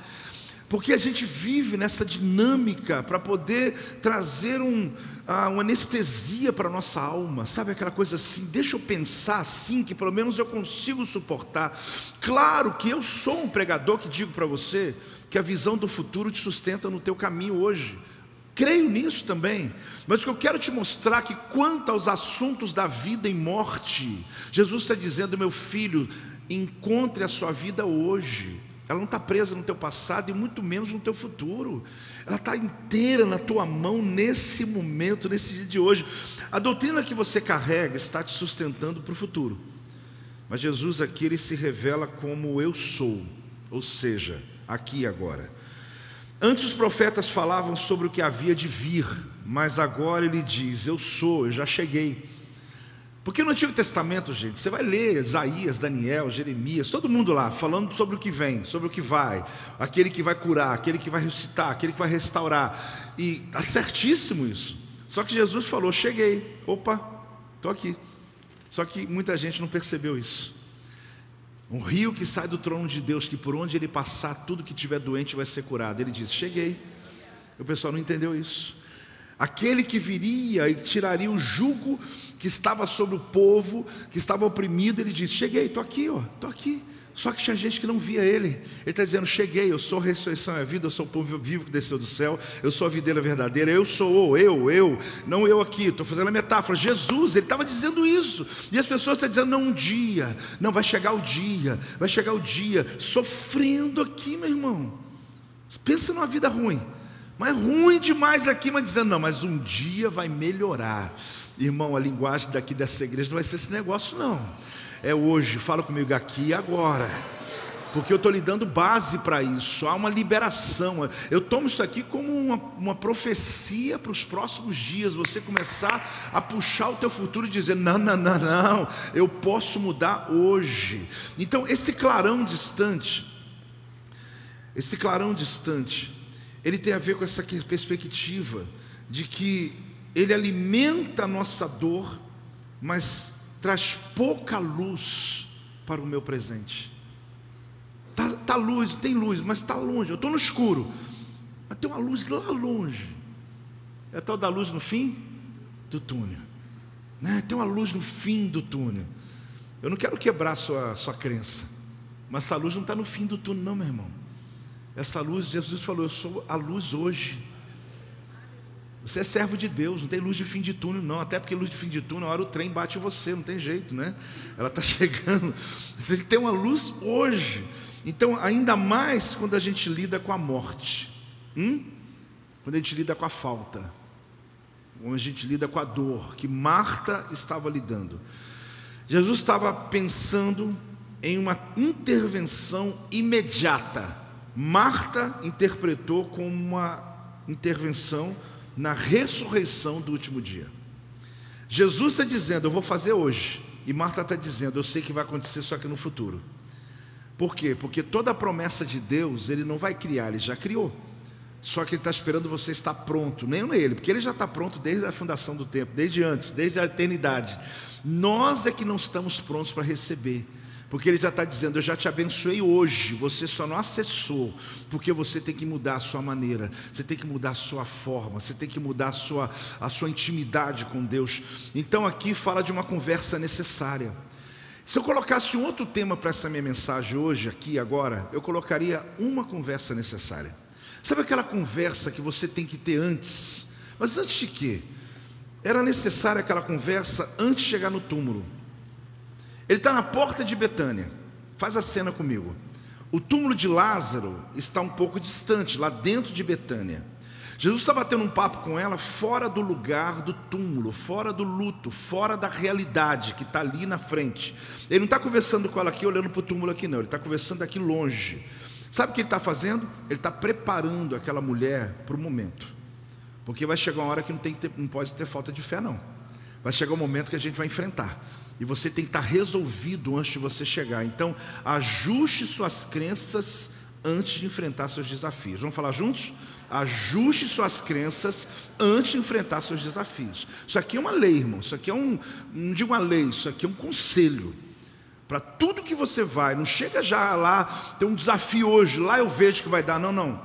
Porque a gente vive nessa dinâmica para poder trazer um, ah, uma anestesia para a nossa alma, sabe aquela coisa assim, deixa eu pensar assim, que pelo menos eu consigo suportar. Claro que eu sou um pregador que digo para você que a visão do futuro te sustenta no teu caminho hoje. Creio nisso também, mas o que eu quero te mostrar é que quanto aos assuntos da vida e morte, Jesus está dizendo, meu filho, encontre a sua vida hoje. Ela não está presa no teu passado e muito menos no teu futuro. Ela está inteira na tua mão nesse momento, nesse dia de hoje. A doutrina que você carrega está te sustentando para o futuro. Mas Jesus aqui ele se revela como eu sou, ou seja, aqui agora. Antes os profetas falavam sobre o que havia de vir, mas agora ele diz: Eu sou, eu já cheguei. Porque no Antigo Testamento, gente, você vai ler Isaías, Daniel, Jeremias, todo mundo lá falando sobre o que vem, sobre o que vai, aquele que vai curar, aquele que vai ressuscitar, aquele que vai restaurar. E está certíssimo isso. Só que Jesus falou: Cheguei, opa, estou aqui. Só que muita gente não percebeu isso. Um rio que sai do trono de Deus, que por onde ele passar, tudo que tiver doente vai ser curado. Ele diz: Cheguei. O pessoal não entendeu isso. Aquele que viria e tiraria o jugo que estava sobre o povo, que estava oprimido, ele disse: Cheguei, estou aqui, estou aqui. Só que tinha gente que não via ele. Ele está dizendo: Cheguei, eu sou a ressurreição e a vida, eu sou o povo vivo que desceu do céu, eu sou a videira verdadeira, eu sou o, eu, eu, não eu aqui, estou fazendo a metáfora. Jesus, ele estava dizendo isso. E as pessoas estão dizendo: Não, um dia, não, vai chegar o dia, vai chegar o dia, sofrendo aqui, meu irmão. Pensa numa vida ruim, mas ruim demais aqui, mas dizendo: Não, mas um dia vai melhorar. Irmão, a linguagem daqui dessa igreja não vai ser esse negócio, não é hoje, fala comigo aqui e agora. Porque eu estou lhe dando base para isso, há uma liberação. Eu tomo isso aqui como uma, uma profecia para os próximos dias. Você começar a puxar o teu futuro e dizer: não, não, não, não, eu posso mudar hoje. Então, esse clarão distante, esse clarão distante, ele tem a ver com essa perspectiva de que ele alimenta a nossa dor, mas traz pouca luz para o meu presente. Tá, tá luz, tem luz, mas está longe. Eu estou no escuro, mas tem uma luz lá longe. É a tal da luz no fim do túnel. Né? Tem uma luz no fim do túnel. Eu não quero quebrar sua, sua crença, mas essa luz não está no fim do túnel, não, meu irmão. Essa luz, Jesus falou: Eu sou a luz hoje. Você é servo de Deus, não tem luz de fim de túnel, não. Até porque luz de fim de túnel, a hora o trem bate em você, não tem jeito, né? Ela está chegando. Você tem uma luz hoje. Então, ainda mais quando a gente lida com a morte, hum? quando a gente lida com a falta, quando a gente lida com a dor, que Marta estava lidando. Jesus estava pensando em uma intervenção imediata. Marta interpretou como uma intervenção imediata na ressurreição do último dia. Jesus está dizendo, eu vou fazer hoje. E Marta está dizendo, eu sei que vai acontecer só que no futuro. Por quê? Porque toda a promessa de Deus, Ele não vai criar, Ele já criou. Só que Ele está esperando você estar pronto, nem Ele, porque Ele já está pronto desde a fundação do tempo, desde antes, desde a eternidade. Nós é que não estamos prontos para receber. Porque ele já está dizendo: Eu já te abençoei hoje, você só não acessou, porque você tem que mudar a sua maneira, você tem que mudar a sua forma, você tem que mudar a sua, a sua intimidade com Deus. Então aqui fala de uma conversa necessária. Se eu colocasse um outro tema para essa minha mensagem hoje, aqui agora, eu colocaria uma conversa necessária. Sabe aquela conversa que você tem que ter antes? Mas antes de quê? Era necessária aquela conversa antes de chegar no túmulo. Ele está na porta de Betânia. Faz a cena comigo. O túmulo de Lázaro está um pouco distante, lá dentro de Betânia. Jesus está batendo um papo com ela fora do lugar do túmulo, fora do luto, fora da realidade que está ali na frente. Ele não está conversando com ela aqui, olhando para o túmulo aqui, não. Ele está conversando aqui longe. Sabe o que ele está fazendo? Ele está preparando aquela mulher para o momento. Porque vai chegar uma hora que não, tem que ter, não pode ter falta de fé, não. Vai chegar um momento que a gente vai enfrentar. E você tem que estar resolvido antes de você chegar. Então, ajuste suas crenças antes de enfrentar seus desafios. Vamos falar juntos? Ajuste suas crenças antes de enfrentar seus desafios. Isso aqui é uma lei, irmão. Isso aqui é um, não digo uma lei, isso aqui é um conselho. Para tudo que você vai, não chega já lá, tem um desafio hoje, lá eu vejo que vai dar. Não, não.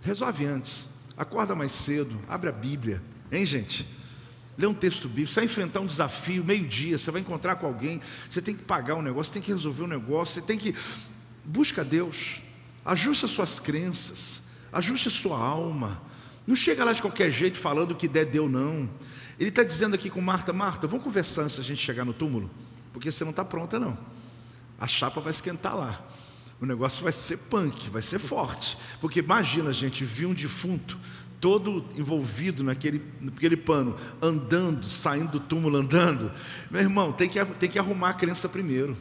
Resolve antes. Acorda mais cedo, abre a Bíblia. Hein, gente? Lê um texto bíblico, você vai enfrentar um desafio, meio-dia, você vai encontrar com alguém, você tem que pagar um negócio, você tem que resolver um negócio, você tem que. Busca Deus, ajuste as suas crenças, ajuste sua alma. Não chega lá de qualquer jeito falando que der, deu, não. Ele está dizendo aqui com Marta: Marta, vamos conversar antes da gente chegar no túmulo, porque você não está pronta, não. A chapa vai esquentar lá. O negócio vai ser punk, vai ser forte. Porque imagina, gente, vir um defunto todo envolvido naquele, naquele pano, andando, saindo do túmulo, andando. Meu irmão, tem que, tem que arrumar a crença primeiro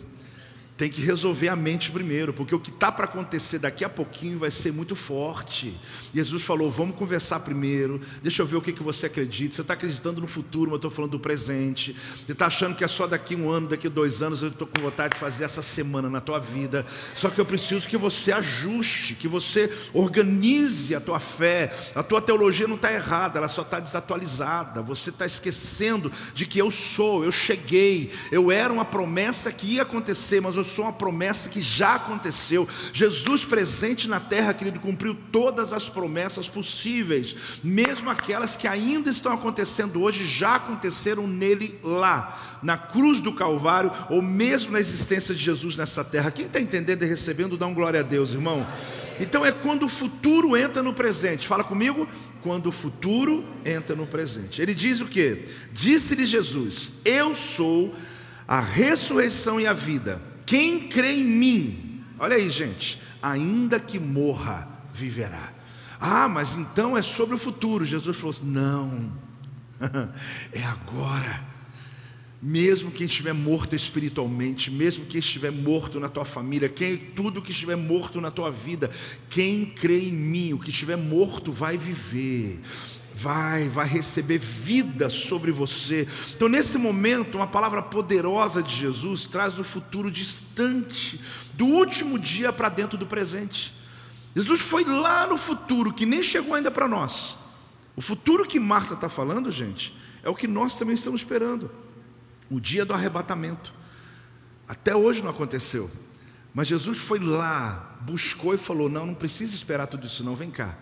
tem que resolver a mente primeiro, porque o que está para acontecer daqui a pouquinho vai ser muito forte. Jesus falou: vamos conversar primeiro, deixa eu ver o que, que você acredita. Você está acreditando no futuro, mas eu estou falando do presente. Você está achando que é só daqui um ano, daqui dois anos, eu estou com vontade de fazer essa semana na tua vida. Só que eu preciso que você ajuste, que você organize a tua fé. A tua teologia não está errada, ela só está desatualizada. Você está esquecendo de que eu sou, eu cheguei, eu era uma promessa que ia acontecer, mas eu sou uma promessa que já aconteceu. Jesus presente na terra, querido, cumpriu todas as promessas possíveis, mesmo aquelas que ainda estão acontecendo hoje, já aconteceram nele lá, na cruz do Calvário, ou mesmo na existência de Jesus nessa terra. Quem está entendendo e recebendo, dá um glória a Deus, irmão. Então é quando o futuro entra no presente. Fala comigo, quando o futuro entra no presente. Ele diz o que? Disse-lhe Jesus: Eu sou a ressurreição e a vida. Quem crê em mim, olha aí, gente, ainda que morra, viverá. Ah, mas então é sobre o futuro. Jesus falou assim: Não, é agora. Mesmo quem estiver morto espiritualmente, mesmo quem estiver morto na tua família, quem tudo que estiver morto na tua vida, quem crê em mim, o que estiver morto vai viver. Vai, vai receber vida sobre você. Então, nesse momento, uma palavra poderosa de Jesus traz o futuro distante, do último dia para dentro do presente. Jesus foi lá no futuro, que nem chegou ainda para nós. O futuro que Marta está falando, gente, é o que nós também estamos esperando o dia do arrebatamento. Até hoje não aconteceu. Mas Jesus foi lá, buscou e falou: Não, não precisa esperar tudo isso, não. Vem cá.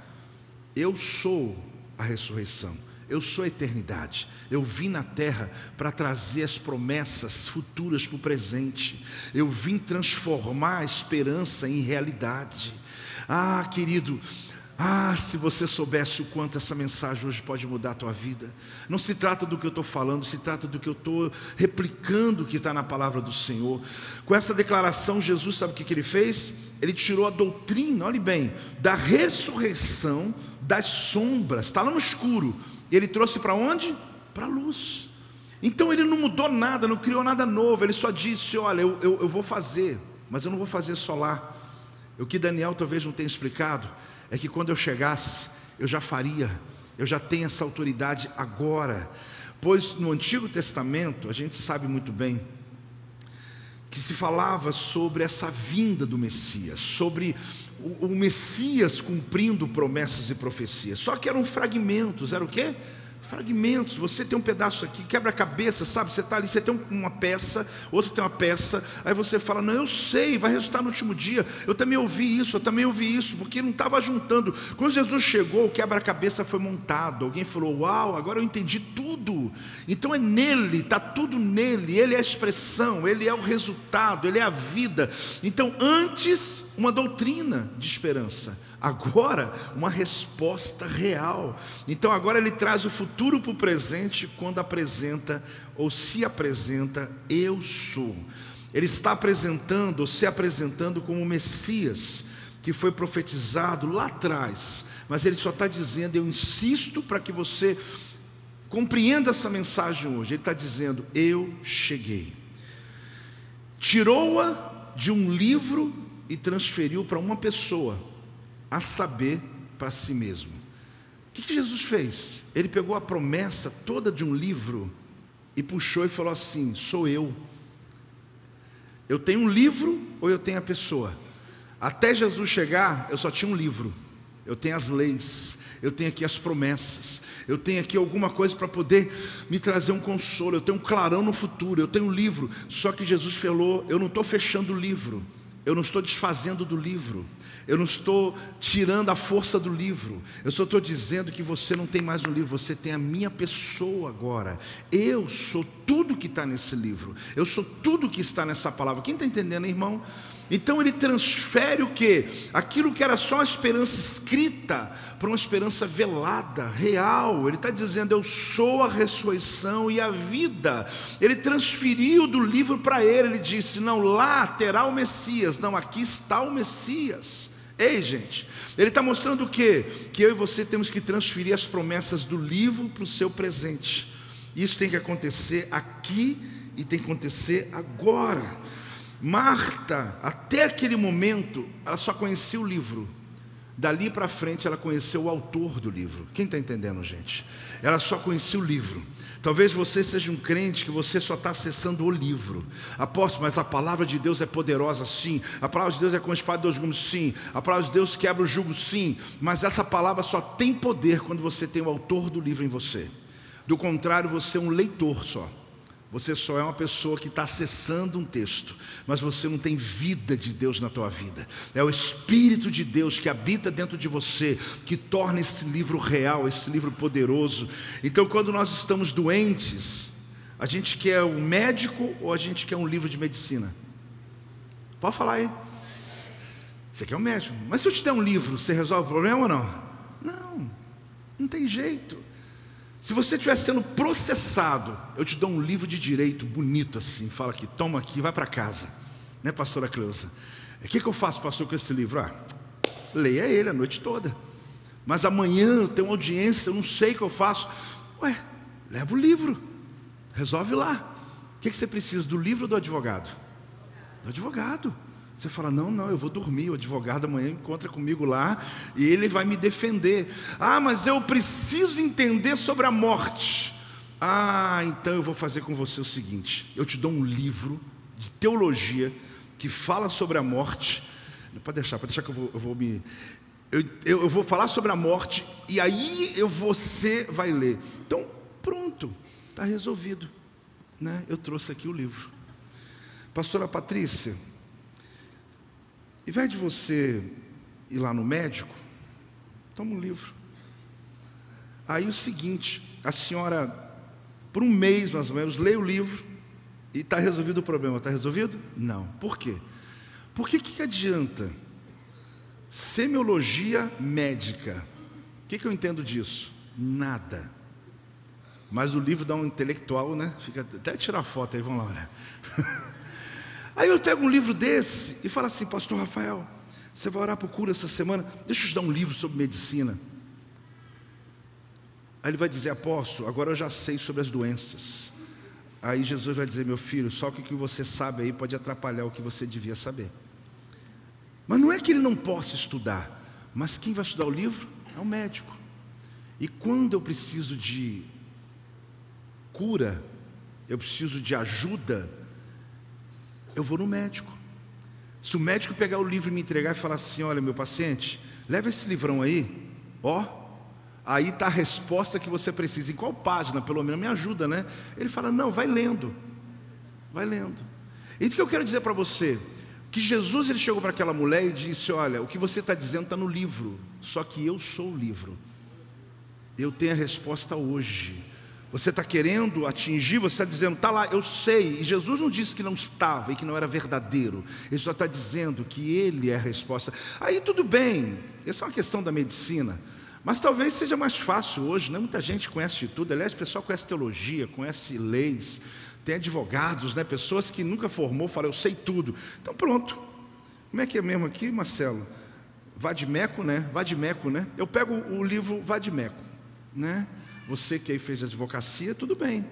Eu sou a ressurreição. Eu sou a eternidade. Eu vim na terra para trazer as promessas futuras para o presente. Eu vim transformar a esperança em realidade. Ah, querido, ah, se você soubesse o quanto essa mensagem hoje pode mudar a tua vida. Não se trata do que eu estou falando, se trata do que eu estou replicando que está na palavra do Senhor. Com essa declaração, Jesus sabe o que, que ele fez? Ele tirou a doutrina, olhe bem, da ressurreição das sombras, está lá no escuro. Ele trouxe para onde? Para a luz. Então ele não mudou nada, não criou nada novo, ele só disse: Olha, eu, eu, eu vou fazer, mas eu não vou fazer só lá. O que Daniel talvez não tenha explicado é que quando eu chegasse, eu já faria, eu já tenho essa autoridade agora. Pois no Antigo Testamento, a gente sabe muito bem, que se falava sobre essa vinda do Messias, sobre o, o Messias cumprindo promessas e profecias. Só que eram fragmentos, era o quê? fragmentos. Você tem um pedaço aqui, quebra-cabeça, sabe? Você está ali, você tem uma peça, outro tem uma peça. Aí você fala: Não, eu sei, vai resultar no último dia. Eu também ouvi isso, eu também ouvi isso, porque não estava juntando. Quando Jesus chegou, o quebra-cabeça foi montado. Alguém falou: Uau, agora eu entendi tudo. Então é nele, está tudo nele. Ele é a expressão, ele é o resultado, ele é a vida. Então, antes, uma doutrina de esperança agora uma resposta real. Então agora ele traz o futuro para o presente quando apresenta ou se apresenta eu sou. Ele está apresentando ou se apresentando como o Messias que foi profetizado lá atrás, mas ele só está dizendo, eu insisto para que você compreenda essa mensagem hoje. Ele está dizendo, eu cheguei. Tirou-a de um livro e transferiu para uma pessoa a saber, para si mesmo. O que, que Jesus fez? Ele pegou a promessa toda de um livro e puxou e falou assim: Sou eu. Eu tenho um livro ou eu tenho a pessoa? Até Jesus chegar, eu só tinha um livro. Eu tenho as leis, eu tenho aqui as promessas, eu tenho aqui alguma coisa para poder me trazer um consolo, eu tenho um clarão no futuro, eu tenho um livro. Só que Jesus falou: eu não estou fechando o livro, eu não estou desfazendo do livro. Eu não estou tirando a força do livro. Eu só estou dizendo que você não tem mais um livro, você tem a minha pessoa agora. Eu sou tudo que está nesse livro. Eu sou tudo que está nessa palavra. Quem está entendendo, irmão? Então ele transfere o que? Aquilo que era só uma esperança escrita para uma esperança velada, real. Ele está dizendo: Eu sou a ressurreição e a vida. Ele transferiu do livro para ele. Ele disse: Não, lá terá o Messias. Não, aqui está o Messias. Ei, gente, ele está mostrando o quê? Que eu e você temos que transferir as promessas do livro para o seu presente. Isso tem que acontecer aqui e tem que acontecer agora. Marta, até aquele momento, ela só conhecia o livro. Dali para frente, ela conheceu o autor do livro. Quem está entendendo, gente? Ela só conhecia o livro. Talvez você seja um crente que você só está acessando o livro. Apóstolo, mas a palavra de Deus é poderosa, sim. A palavra de Deus é com espada de dois gumes, sim. A palavra de Deus quebra o jugo, sim. Mas essa palavra só tem poder quando você tem o autor do livro em você. Do contrário, você é um leitor só. Você só é uma pessoa que está acessando um texto, mas você não tem vida de Deus na tua vida. É o Espírito de Deus que habita dentro de você, que torna esse livro real, esse livro poderoso. Então, quando nós estamos doentes, a gente quer um médico ou a gente quer um livro de medicina? Pode falar aí. Você quer um médico? Mas se eu te der um livro, você resolve o problema ou não? Não, não tem jeito. Se você estiver sendo processado, eu te dou um livro de direito bonito assim, fala aqui, toma aqui, vai para casa, né, pastora Cleusa? O que, que eu faço, pastor, com esse livro? Ah, leia ele a noite toda. Mas amanhã eu tenho uma audiência, eu não sei o que eu faço. Ué, leva o livro, resolve lá. O que, que você precisa, do livro ou do advogado? Do advogado. Você fala: não, não, eu vou dormir. O advogado amanhã encontra comigo lá e ele vai me defender. Ah, mas eu preciso entender sobre a morte. Ah, então eu vou fazer com você o seguinte: eu te dou um livro de teologia que fala sobre a morte. Pode deixar, pode deixar que eu vou, eu vou me. Eu, eu, eu vou falar sobre a morte e aí eu, você vai ler. Então, pronto, está resolvido. Né? Eu trouxe aqui o livro. Pastora Patrícia, em vez de você ir lá no médico, toma um livro. Aí o seguinte, a senhora, por um mês mais ou menos, lê o livro e está resolvido o problema. Está resolvido? Não. Por quê? Porque o que, que adianta? Semiologia médica. O que, que eu entendo disso? Nada. Mas o livro dá um intelectual, né? Fica até tirar foto aí, vamos lá, né? Aí eu pego um livro desse e falo assim, pastor Rafael, você vai orar por cura essa semana? Deixa eu te dar um livro sobre medicina. Aí ele vai dizer, apóstolo, agora eu já sei sobre as doenças. Aí Jesus vai dizer, meu filho, só que o que você sabe aí pode atrapalhar o que você devia saber. Mas não é que ele não possa estudar, mas quem vai estudar o livro é o médico. E quando eu preciso de cura, eu preciso de ajuda, eu vou no médico. Se o médico pegar o livro e me entregar e falar assim: olha, meu paciente, leva esse livrão aí, ó, aí está a resposta que você precisa. Em qual página, pelo menos, me ajuda, né? Ele fala: não, vai lendo, vai lendo. E o que eu quero dizer para você? Que Jesus ele chegou para aquela mulher e disse: Olha, o que você está dizendo está no livro, só que eu sou o livro. Eu tenho a resposta hoje. Você está querendo atingir, você está dizendo, está lá, eu sei. E Jesus não disse que não estava e que não era verdadeiro. Ele só está dizendo que Ele é a resposta. Aí tudo bem, essa é uma questão da medicina. Mas talvez seja mais fácil hoje, né? muita gente conhece de tudo. Aliás, o pessoal conhece teologia, conhece leis, tem advogados, né? pessoas que nunca formou, falam, eu sei tudo. Então pronto. Como é que é mesmo aqui, Marcelo? Vadimeco, né? Vadimeco, né? Eu pego o livro Vadimeco, né? Você que aí fez advocacia, tudo bem.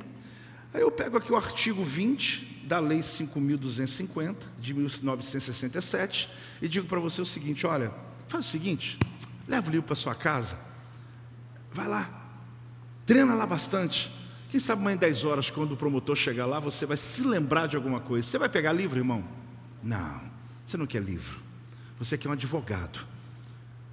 Aí eu pego aqui o artigo 20 da Lei 5.250, de 1967, e digo para você o seguinte: olha, faz o seguinte, leva o livro para sua casa, vai lá, treina lá bastante. Quem sabe amanhã 10 horas, quando o promotor chegar lá, você vai se lembrar de alguma coisa. Você vai pegar livro, irmão? Não, você não quer livro. Você quer um advogado.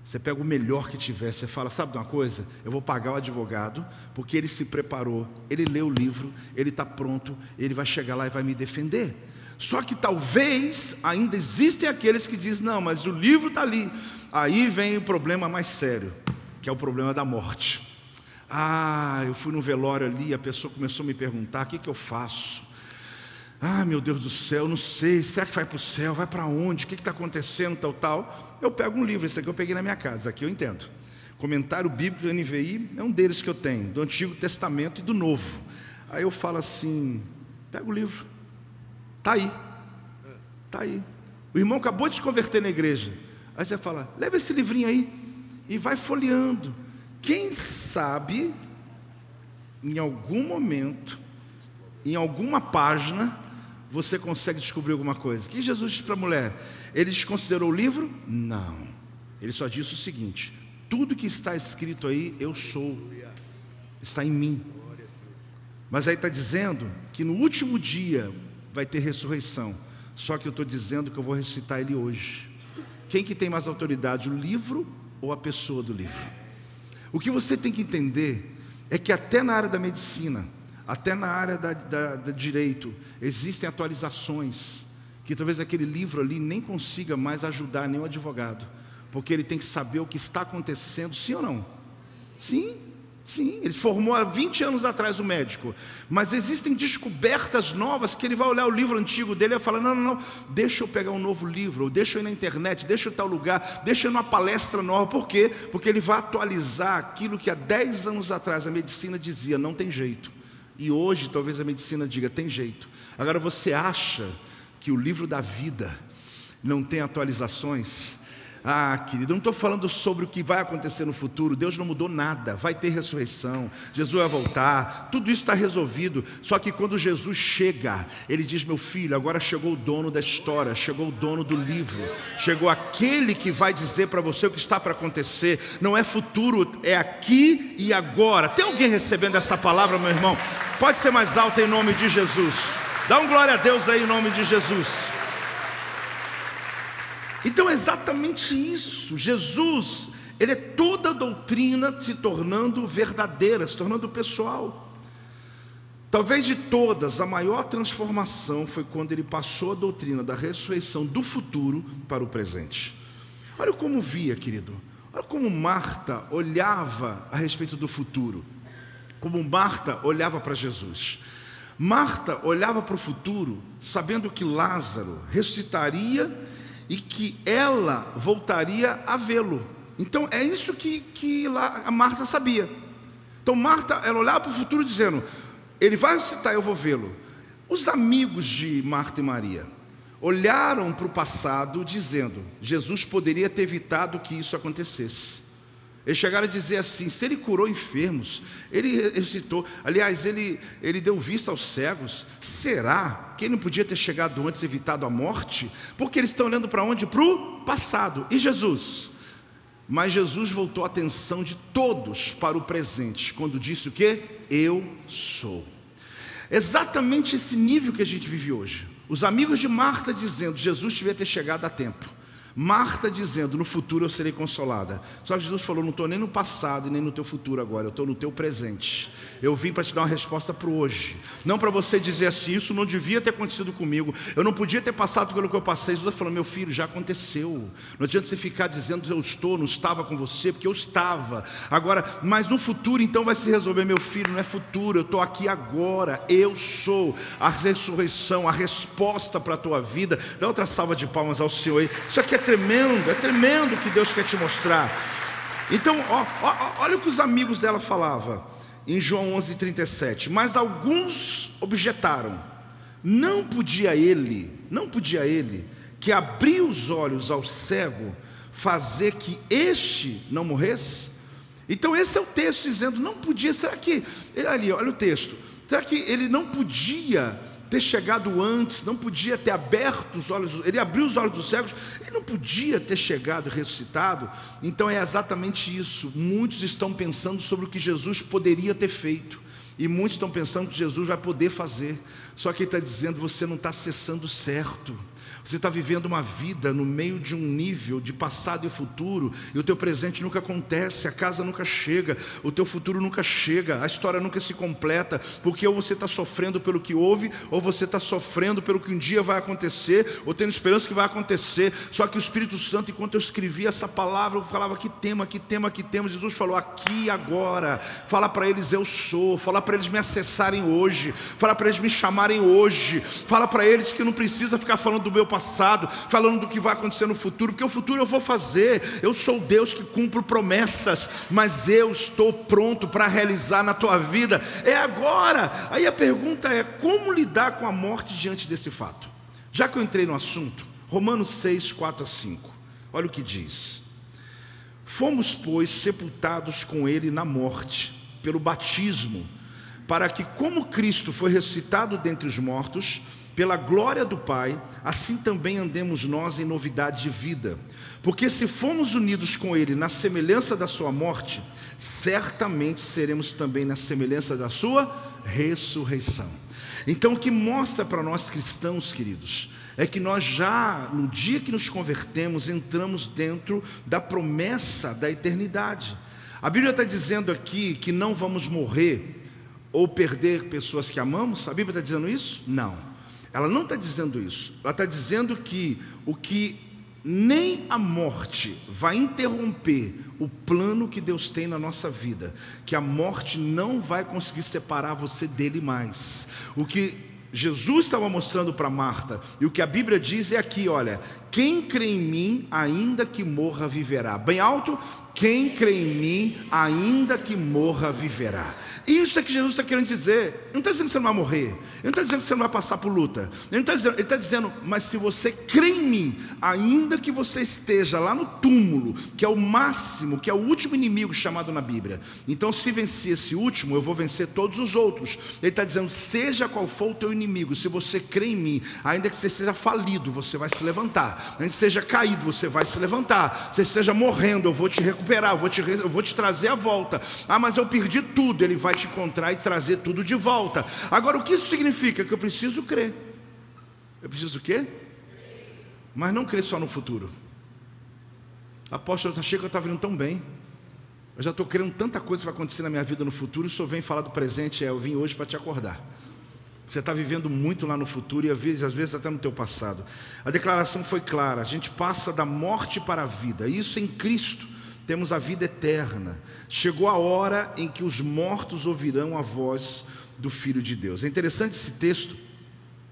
Você pega o melhor que tiver, você fala, sabe de uma coisa? Eu vou pagar o advogado, porque ele se preparou, ele leu o livro, ele está pronto, ele vai chegar lá e vai me defender. Só que talvez ainda existem aqueles que dizem, não, mas o livro está ali. Aí vem o problema mais sério, que é o problema da morte. Ah, eu fui no velório ali, a pessoa começou a me perguntar: o que, que eu faço? Ah, meu Deus do céu, não sei, será que vai para o céu? Vai para onde? O que está acontecendo? Tal, tal. Eu pego um livro, esse aqui eu peguei na minha casa, aqui eu entendo. Comentário Bíblico do NVI é um deles que eu tenho, do Antigo Testamento e do Novo. Aí eu falo assim: pega o livro, está aí, está aí. O irmão acabou de se converter na igreja. Aí você fala: leva esse livrinho aí e vai folheando. Quem sabe, em algum momento, em alguma página, você consegue descobrir alguma coisa. O que Jesus disse para a mulher? Ele desconsiderou o livro? Não. Ele só disse o seguinte: tudo que está escrito aí, eu sou, está em mim. Mas aí está dizendo que no último dia vai ter ressurreição. Só que eu estou dizendo que eu vou ressuscitar ele hoje. Quem que tem mais autoridade, o livro ou a pessoa do livro? O que você tem que entender é que até na área da medicina, até na área da, da, da direito, existem atualizações que talvez aquele livro ali nem consiga mais ajudar nenhum advogado, porque ele tem que saber o que está acontecendo, sim ou não? Sim, sim, ele formou há 20 anos atrás o médico, mas existem descobertas novas que ele vai olhar o livro antigo dele e vai falar: não, não, não, deixa eu pegar um novo livro, deixa eu ir na internet, deixa eu ir tal lugar, deixa eu ir numa palestra nova, por quê? Porque ele vai atualizar aquilo que há 10 anos atrás a medicina dizia: não tem jeito, e hoje talvez a medicina diga: tem jeito. Agora você acha que o livro da vida não tem atualizações. Ah, querido, eu não estou falando sobre o que vai acontecer no futuro. Deus não mudou nada. Vai ter ressurreição. Jesus vai voltar. Tudo isso está resolvido. Só que quando Jesus chega, ele diz: Meu filho, agora chegou o dono da história, chegou o dono do livro, chegou aquele que vai dizer para você o que está para acontecer. Não é futuro, é aqui e agora. Tem alguém recebendo essa palavra, meu irmão? Pode ser mais alto em nome de Jesus. Dá um glória a Deus aí em nome de Jesus. Então é exatamente isso. Jesus, ele é toda a doutrina se tornando verdadeira, se tornando pessoal. Talvez de todas, a maior transformação foi quando ele passou a doutrina da ressurreição do futuro para o presente. Olha como via, querido. Olha como Marta olhava a respeito do futuro. Como Marta olhava para Jesus. Marta olhava para o futuro, sabendo que Lázaro ressuscitaria e que ela voltaria a vê-lo. Então é isso que, que a Marta sabia. Então Marta, ela olhava para o futuro dizendo: Ele vai ressuscitar, eu vou vê-lo. Os amigos de Marta e Maria olharam para o passado dizendo: Jesus poderia ter evitado que isso acontecesse. Eles chegaram a dizer assim: se ele curou enfermos, ele ressuscitou, aliás, ele, ele deu vista aos cegos, será que ele não podia ter chegado antes, evitado a morte? Porque eles estão olhando para onde? Para o passado. E Jesus? Mas Jesus voltou a atenção de todos para o presente, quando disse o que? Eu sou. Exatamente esse nível que a gente vive hoje. Os amigos de Marta dizendo: Jesus devia ter chegado a tempo. Marta dizendo: No futuro eu serei consolada. Só que Jesus falou: Não estou nem no passado e nem no teu futuro agora, eu estou no teu presente. Eu vim para te dar uma resposta para hoje. Não para você dizer assim: Isso não devia ter acontecido comigo. Eu não podia ter passado pelo que eu passei. Jesus falou: Meu filho, já aconteceu. Não adianta você ficar dizendo: Eu estou, não estava com você, porque eu estava. Agora, mas no futuro então vai se resolver. Meu filho, não é futuro, eu estou aqui agora. Eu sou a ressurreição, a resposta para a tua vida. Dá outra salva de palmas ao Senhor aí. Isso aqui é tremendo, é tremendo o que Deus quer te mostrar. Então, ó, ó, olha o que os amigos dela falavam em João 11:37. Mas alguns objetaram: não podia ele, não podia ele, que abriu os olhos ao cego, fazer que este não morresse? Então, esse é o texto dizendo: não podia, será que, ali, olha o texto, será que ele não podia ter chegado antes, não podia ter aberto os olhos, ele abriu os olhos dos cegos, ele não podia ter chegado ressuscitado. Então é exatamente isso. Muitos estão pensando sobre o que Jesus poderia ter feito. E muitos estão pensando que Jesus vai poder fazer. Só que ele está dizendo: você não está acessando certo. Você está vivendo uma vida no meio de um nível de passado e futuro, e o teu presente nunca acontece, a casa nunca chega, o teu futuro nunca chega, a história nunca se completa, porque ou você está sofrendo pelo que houve, ou você está sofrendo pelo que um dia vai acontecer, ou tendo esperança que vai acontecer. Só que o Espírito Santo, enquanto eu escrevia essa palavra, eu falava que tema, que tema, que tema. Jesus falou aqui agora. Fala para eles eu sou, fala para eles me acessarem hoje, fala para eles me chamarem hoje, fala para eles que não precisa ficar falando do meu passado, falando do que vai acontecer no futuro, porque o futuro eu vou fazer. Eu sou Deus que cumpro promessas, mas eu estou pronto para realizar na tua vida. É agora. Aí a pergunta é: como lidar com a morte diante desse fato? Já que eu entrei no assunto, Romanos 6, 4 a 5. Olha o que diz. Fomos, pois, sepultados com ele na morte, pelo batismo, para que, como Cristo foi ressuscitado dentre os mortos, pela glória do Pai, assim também andemos nós em novidade de vida. Porque se formos unidos com Ele na semelhança da Sua morte, certamente seremos também na semelhança da Sua ressurreição. Então, o que mostra para nós cristãos, queridos, é que nós já, no dia que nos convertemos, entramos dentro da promessa da eternidade. A Bíblia está dizendo aqui que não vamos morrer ou perder pessoas que amamos? A Bíblia está dizendo isso? Não. Ela não está dizendo isso. Ela está dizendo que o que nem a morte vai interromper o plano que Deus tem na nossa vida, que a morte não vai conseguir separar você dele mais. O que Jesus estava mostrando para Marta, e o que a Bíblia diz é aqui: olha, quem crê em mim, ainda que morra, viverá. Bem alto, quem crê em mim, ainda que morra, viverá. Isso é que Jesus está querendo dizer. Ele não está dizendo que você não vai morrer. Ele não está dizendo que você não vai passar por luta. Ele está dizendo, está dizendo, mas se você crê em mim, ainda que você esteja lá no túmulo, que é o máximo, que é o último inimigo chamado na Bíblia. Então, se vencer esse último, eu vou vencer todos os outros. Ele está dizendo, seja qual for o teu inimigo, se você crê em mim, ainda que você seja falido, você vai se levantar. Ainda que seja caído, você vai se levantar. Se você esteja morrendo, eu vou te recuperar recuperar, eu vou, te, eu vou te trazer a volta. Ah, mas eu perdi tudo. Ele vai te encontrar e trazer tudo de volta. Agora, o que isso significa? Que eu preciso crer. Eu preciso o quê? Mas não crer só no futuro. Apóstolo, achei que eu estava vindo tão bem. Eu já estou querendo tanta coisa que vai acontecer na minha vida no futuro. E o senhor vem falar do presente. É, eu vim hoje para te acordar. Você está vivendo muito lá no futuro e às vezes, às vezes até no teu passado. A declaração foi clara: a gente passa da morte para a vida, isso em Cristo temos a vida eterna. Chegou a hora em que os mortos ouvirão a voz do Filho de Deus. É interessante esse texto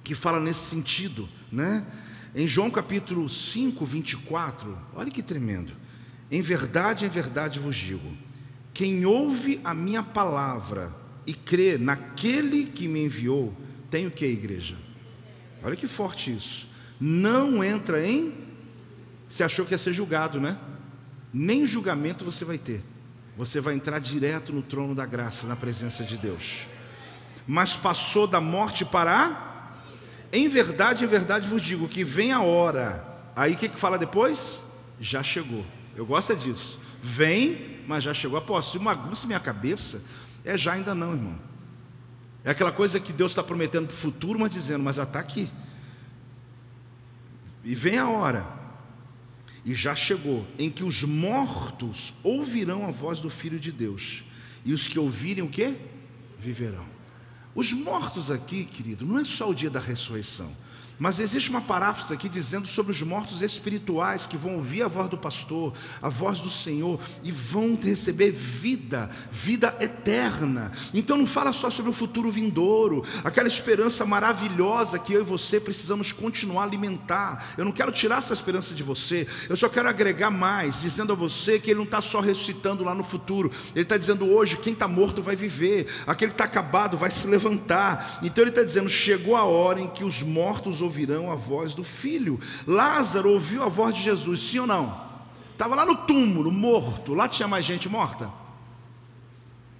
que fala nesse sentido, né? Em João capítulo 5, 24, olha que tremendo. Em verdade, em verdade vos digo: quem ouve a minha palavra e crê naquele que me enviou, tem o que, igreja? Olha que forte isso. Não entra em. Você achou que ia ser julgado, né? Nem julgamento você vai ter. Você vai entrar direto no trono da graça, na presença de Deus. Mas passou da morte para a... Em verdade, em verdade vos digo que vem a hora. Aí o que, que fala depois? Já chegou. Eu gosto é disso. Vem, mas já chegou. Apóstolo, se maguça minha cabeça, é já ainda não, irmão. É aquela coisa que Deus está prometendo para o futuro, mas dizendo, mas já está aqui. E vem a hora e já chegou, em que os mortos ouvirão a voz do Filho de Deus, e os que ouvirem o que? Viverão. Os mortos aqui, querido, não é só o dia da ressurreição. Mas existe uma paráfrase aqui dizendo sobre os mortos espirituais que vão ouvir a voz do pastor, a voz do Senhor e vão receber vida, vida eterna. Então não fala só sobre o futuro vindouro, aquela esperança maravilhosa que eu e você precisamos continuar a alimentar. Eu não quero tirar essa esperança de você, eu só quero agregar mais, dizendo a você que ele não está só ressuscitando lá no futuro, ele está dizendo hoje: quem está morto vai viver, aquele que está acabado vai se levantar. Então ele está dizendo: chegou a hora em que os mortos ouvirão ouvirão a voz do filho. Lázaro ouviu a voz de Jesus, sim ou não? Estava lá no túmulo, morto. Lá tinha mais gente morta.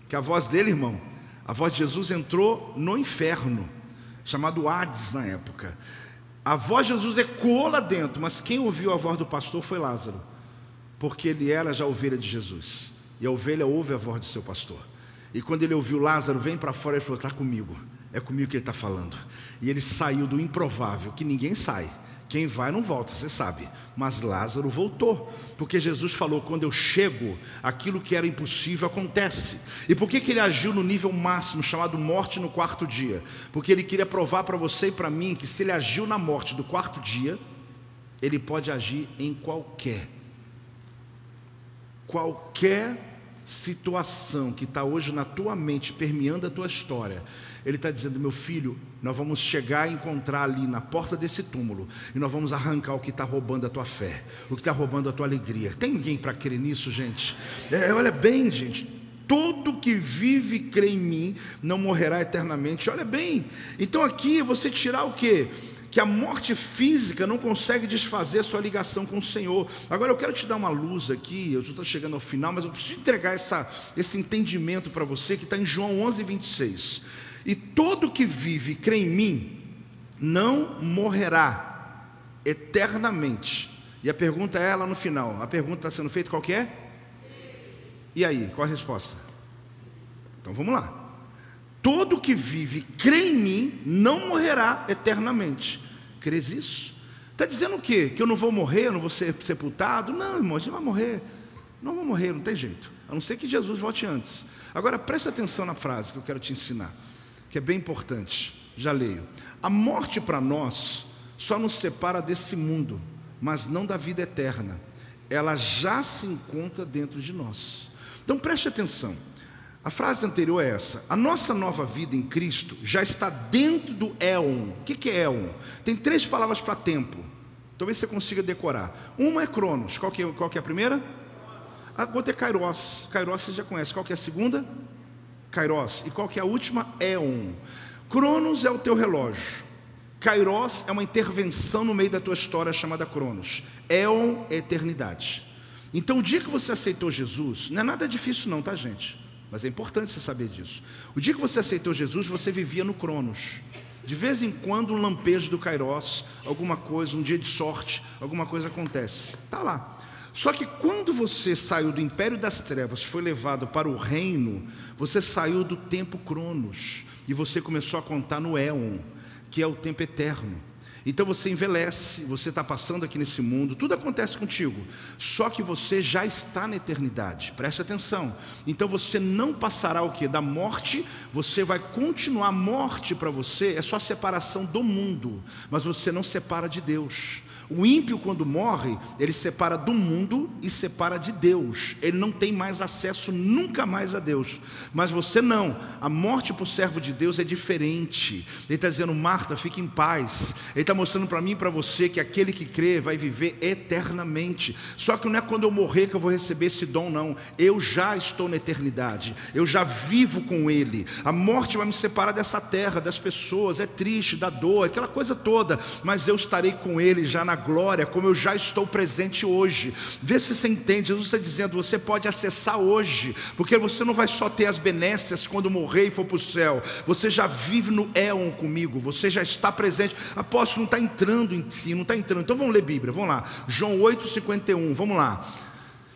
Que a voz dele, irmão, a voz de Jesus entrou no inferno, chamado Hades na época. A voz de Jesus ecoou lá dentro, mas quem ouviu a voz do pastor foi Lázaro, porque ele era já ovelha de Jesus. E a ovelha ouve a voz do seu pastor. E quando ele ouviu Lázaro, vem para fora, ele falou: Está comigo. É comigo que ele está falando. E ele saiu do improvável, que ninguém sai. Quem vai não volta, você sabe. Mas Lázaro voltou, porque Jesus falou: quando eu chego, aquilo que era impossível acontece. E por que, que ele agiu no nível máximo, chamado morte no quarto dia? Porque ele queria provar para você e para mim que se ele agiu na morte do quarto dia, ele pode agir em qualquer, qualquer situação que está hoje na tua mente, permeando a tua história ele está dizendo: meu filho, nós vamos chegar e encontrar ali na porta desse túmulo, e nós vamos arrancar o que está roubando a tua fé, o que está roubando a tua alegria. Tem ninguém para crer nisso, gente? É, olha bem, gente. Todo que vive e crê em mim não morrerá eternamente. Olha bem. Então aqui você tirar o que? Que a morte física não consegue desfazer a sua ligação com o Senhor. Agora eu quero te dar uma luz aqui, eu estou chegando ao final, mas eu preciso entregar essa, esse entendimento para você que está em João 11, 26. E todo que vive e crê em mim não morrerá eternamente. E a pergunta é ela no final. A pergunta está sendo feita qual é? E aí, qual a resposta? Então vamos lá. Todo que vive crê em mim não morrerá eternamente. Crês isso? Está dizendo o quê? Que eu não vou morrer, eu não vou ser sepultado? Não, irmão, a gente vai morrer. Não vou morrer, não tem jeito. A não ser que Jesus volte antes. Agora preste atenção na frase que eu quero te ensinar, que é bem importante. Já leio. A morte para nós só nos separa desse mundo, mas não da vida eterna. Ela já se encontra dentro de nós. Então preste atenção. A frase anterior é essa: a nossa nova vida em Cristo já está dentro do éon. O que é éon? Tem três palavras para tempo. Talvez você consiga decorar. Uma é Cronos. Qual que é, qual que é a primeira? A outra é Kairos. Kairos você já conhece. Qual que é a segunda? Kairos. E qual que é a última? Éon. Cronos é o teu relógio. Kairos é uma intervenção no meio da tua história chamada Cronos. Éon é eternidade. Então, o dia que você aceitou Jesus, não é nada difícil, não, tá, gente? Mas é importante você saber disso. O dia que você aceitou Jesus, você vivia no Cronos. De vez em quando, um lampejo do Kairos, alguma coisa, um dia de sorte, alguma coisa acontece. Está lá. Só que quando você saiu do império das trevas, foi levado para o reino, você saiu do tempo Cronos e você começou a contar no Éon, que é o tempo eterno. Então você envelhece, você está passando aqui nesse mundo, tudo acontece contigo, só que você já está na eternidade, preste atenção. Então você não passará o que? Da morte, você vai continuar. A morte para você é só separação do mundo, mas você não separa de Deus. O ímpio, quando morre, ele separa do mundo e separa de Deus. Ele não tem mais acesso nunca mais a Deus. Mas você não. A morte para o servo de Deus é diferente. Ele está dizendo, Marta, fique em paz. Ele está mostrando para mim e para você que aquele que crê vai viver eternamente. Só que não é quando eu morrer que eu vou receber esse dom, não. Eu já estou na eternidade. Eu já vivo com Ele. A morte vai me separar dessa terra, das pessoas. É triste, da dor, aquela coisa toda. Mas eu estarei com Ele já na glória, como eu já estou presente hoje. Vê se você entende. Jesus está dizendo: você pode acessar hoje, porque você não vai só ter as benécias quando morrer e for para o céu. Você já vive no éon comigo, você já está presente. Apóstolo não está entrando em si, não está entrando. Então vamos ler Bíblia, vamos lá. João 8,51, vamos lá.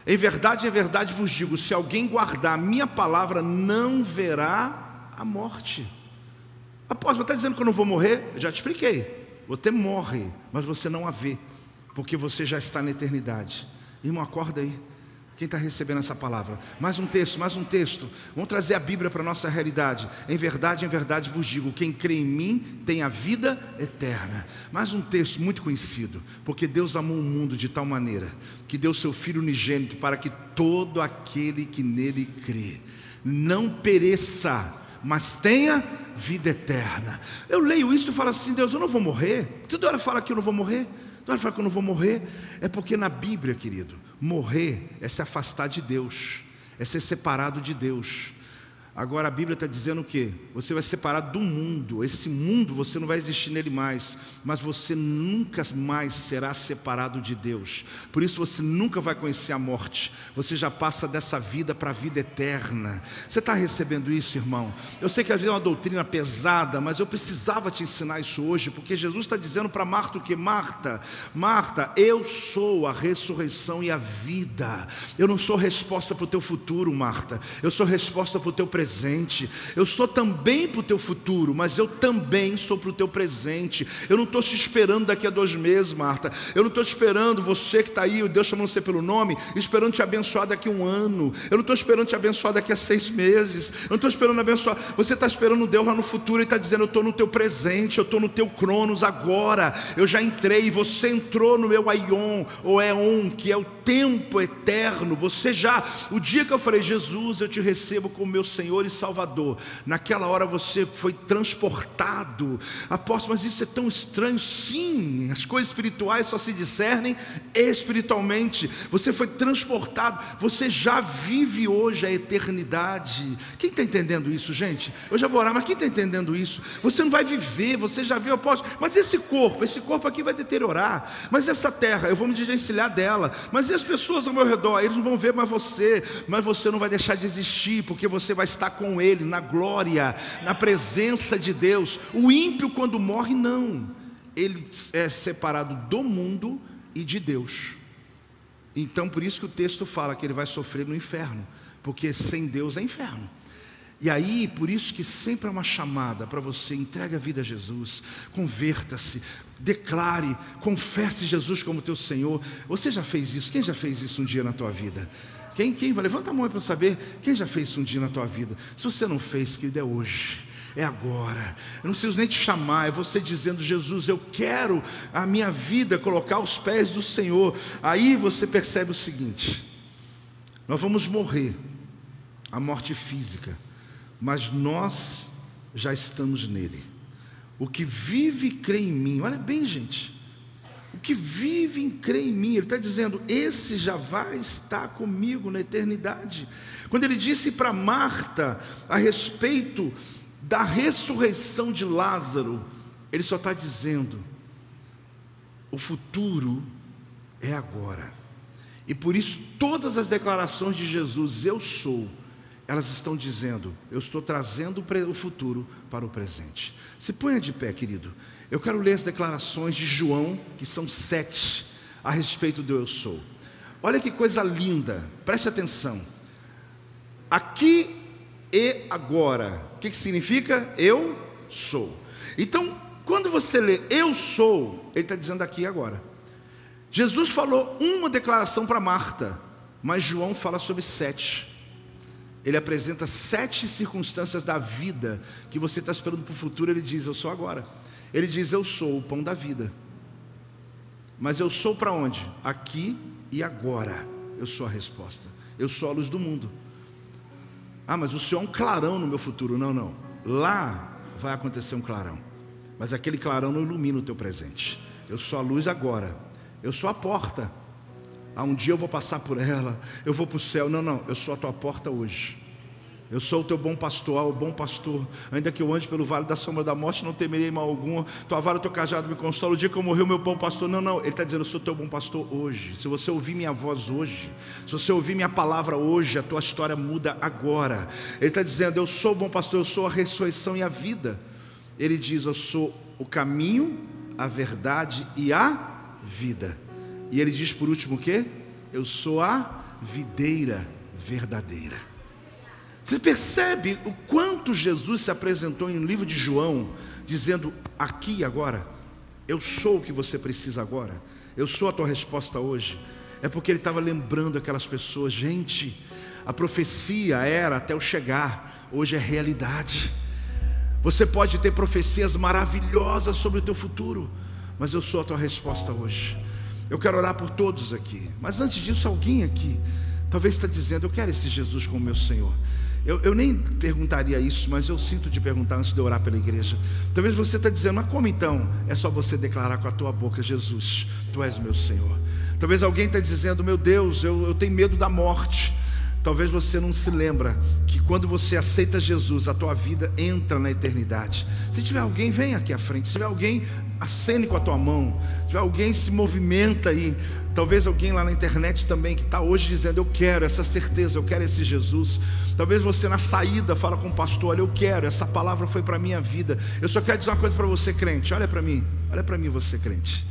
Em verdade, em verdade vos digo: se alguém guardar a minha palavra, não verá a morte. Apóstolo, está dizendo que eu não vou morrer? Eu já te expliquei. Você morre, mas você não a vê, porque você já está na eternidade. Irmão, acorda aí. Quem está recebendo essa palavra? Mais um texto, mais um texto. Vamos trazer a Bíblia para a nossa realidade. Em verdade, em verdade vos digo: quem crê em mim tem a vida eterna. Mais um texto muito conhecido. Porque Deus amou o mundo de tal maneira que deu seu Filho unigênito para que todo aquele que nele crê não pereça, mas tenha vida eterna. Eu leio isso e falo assim: Deus, eu não vou morrer. Toda hora fala que eu não vou morrer. Toda hora fala que eu não vou morrer. É porque na Bíblia, querido, morrer é se afastar de Deus, é ser separado de Deus. Agora a Bíblia está dizendo o quê? Você vai separar do mundo. Esse mundo você não vai existir nele mais, mas você nunca mais será separado de Deus. Por isso você nunca vai conhecer a morte. Você já passa dessa vida para a vida eterna. Você está recebendo isso, irmão? Eu sei que vezes é uma doutrina pesada, mas eu precisava te ensinar isso hoje, porque Jesus está dizendo para Marta o que? Marta, Marta, eu sou a ressurreição e a vida. Eu não sou resposta para o teu futuro, Marta. Eu sou resposta para o teu presente presente. Eu sou também para o teu futuro, mas eu também sou para o teu presente. Eu não estou te esperando daqui a dois meses, Marta. Eu não estou esperando você que está aí, o Deus chamando você pelo nome, esperando te abençoar daqui a um ano. Eu não estou esperando te abençoar daqui a seis meses. Eu não estou esperando abençoar. Você está esperando Deus lá no futuro e está dizendo: Eu estou no teu presente, eu estou no teu cronos agora. Eu já entrei, você entrou no meu aion, ou éon, que é o tempo eterno. Você já, o dia que eu falei, Jesus, eu te recebo como meu Senhor Senhor e Salvador. Naquela hora você foi transportado. Apóstolo, mas isso é tão estranho. Sim, as coisas espirituais só se discernem espiritualmente. Você foi transportado. Você já vive hoje a eternidade. Quem está entendendo isso, gente? Eu já vou orar, mas quem está entendendo isso? Você não vai viver, você já viu, apóstolo. Mas esse corpo, esse corpo aqui vai deteriorar. Mas essa terra, eu vou me desvencilhar dela. Mas e as pessoas ao meu redor? Eles não vão ver mais você. Mas você não vai deixar de existir, porque você vai estar com Ele na glória, na presença de Deus. O ímpio, quando morre, não, ele é separado do mundo e de Deus. Então, por isso que o texto fala que ele vai sofrer no inferno, porque sem Deus é inferno. E aí, por isso que sempre é uma chamada para você entregue a vida a Jesus, converta-se, declare, confesse Jesus como teu Senhor. Você já fez isso? Quem já fez isso um dia na tua vida? Quem, quem? Levanta a mão para saber. Quem já fez isso um dia na tua vida? Se você não fez, querido, é hoje. É agora. Eu não preciso nem te chamar. É você dizendo, Jesus, eu quero a minha vida colocar aos pés do Senhor. Aí você percebe o seguinte: nós vamos morrer, a morte física, mas nós já estamos nele. O que vive e crê em mim, olha bem, gente. O que vive e crê em mim, ele está dizendo, esse já vai estar comigo na eternidade. Quando ele disse para Marta a respeito da ressurreição de Lázaro, ele só está dizendo: o futuro é agora. E por isso, todas as declarações de Jesus, eu sou, elas estão dizendo: eu estou trazendo o futuro para o presente. Se ponha de pé, querido. Eu quero ler as declarações de João, que são sete, a respeito do eu sou. Olha que coisa linda, preste atenção. Aqui e agora, o que, que significa? Eu sou. Então, quando você lê eu sou, ele está dizendo aqui e agora. Jesus falou uma declaração para Marta, mas João fala sobre sete. Ele apresenta sete circunstâncias da vida que você está esperando para o futuro. Ele diz: Eu sou agora. Ele diz: Eu sou o pão da vida. Mas eu sou para onde? Aqui e agora. Eu sou a resposta. Eu sou a luz do mundo. Ah, mas o Senhor é um clarão no meu futuro. Não, não. Lá vai acontecer um clarão. Mas aquele clarão não ilumina o teu presente. Eu sou a luz agora. Eu sou a porta. Ah, um dia eu vou passar por ela, eu vou para o céu. Não, não, eu sou a tua porta hoje. Eu sou o teu bom pastor, o bom pastor. Ainda que eu ande pelo vale da sombra da morte, não temerei mal algum. Tua vara, teu cajado me consola. O dia que eu morrer, o meu bom pastor. Não, não. Ele está dizendo: Eu sou teu bom pastor hoje. Se você ouvir minha voz hoje, se você ouvir minha palavra hoje, a tua história muda agora. Ele está dizendo: Eu sou o bom pastor, eu sou a ressurreição e a vida. Ele diz: Eu sou o caminho, a verdade e a vida. E ele diz por último o quê? Eu sou a videira verdadeira. Você percebe o quanto Jesus se apresentou em um livro de João, dizendo aqui e agora, eu sou o que você precisa agora, eu sou a tua resposta hoje. É porque ele estava lembrando aquelas pessoas, gente, a profecia era até eu chegar, hoje é realidade. Você pode ter profecias maravilhosas sobre o teu futuro, mas eu sou a tua resposta hoje. Eu quero orar por todos aqui, mas antes disso, alguém aqui talvez está dizendo: Eu quero esse Jesus como meu Senhor. Eu, eu, nem perguntaria isso, mas eu sinto de perguntar antes de orar pela igreja. Talvez você está dizendo, mas como então? É só você declarar com a tua boca: Jesus, tu és meu Senhor. Talvez alguém está dizendo, meu Deus, eu, eu tenho medo da morte. Talvez você não se lembra que quando você aceita Jesus, a tua vida entra na eternidade. Se tiver alguém, vem aqui à frente. Se tiver alguém, acene com a tua mão. Tiver alguém, se movimenta aí. Talvez alguém lá na internet também que está hoje dizendo: Eu quero essa certeza, eu quero esse Jesus. Talvez você na saída fala com o pastor: Olha, eu quero, essa palavra foi para a minha vida. Eu só quero dizer uma coisa para você, crente. Olha para mim, olha para mim, você, crente.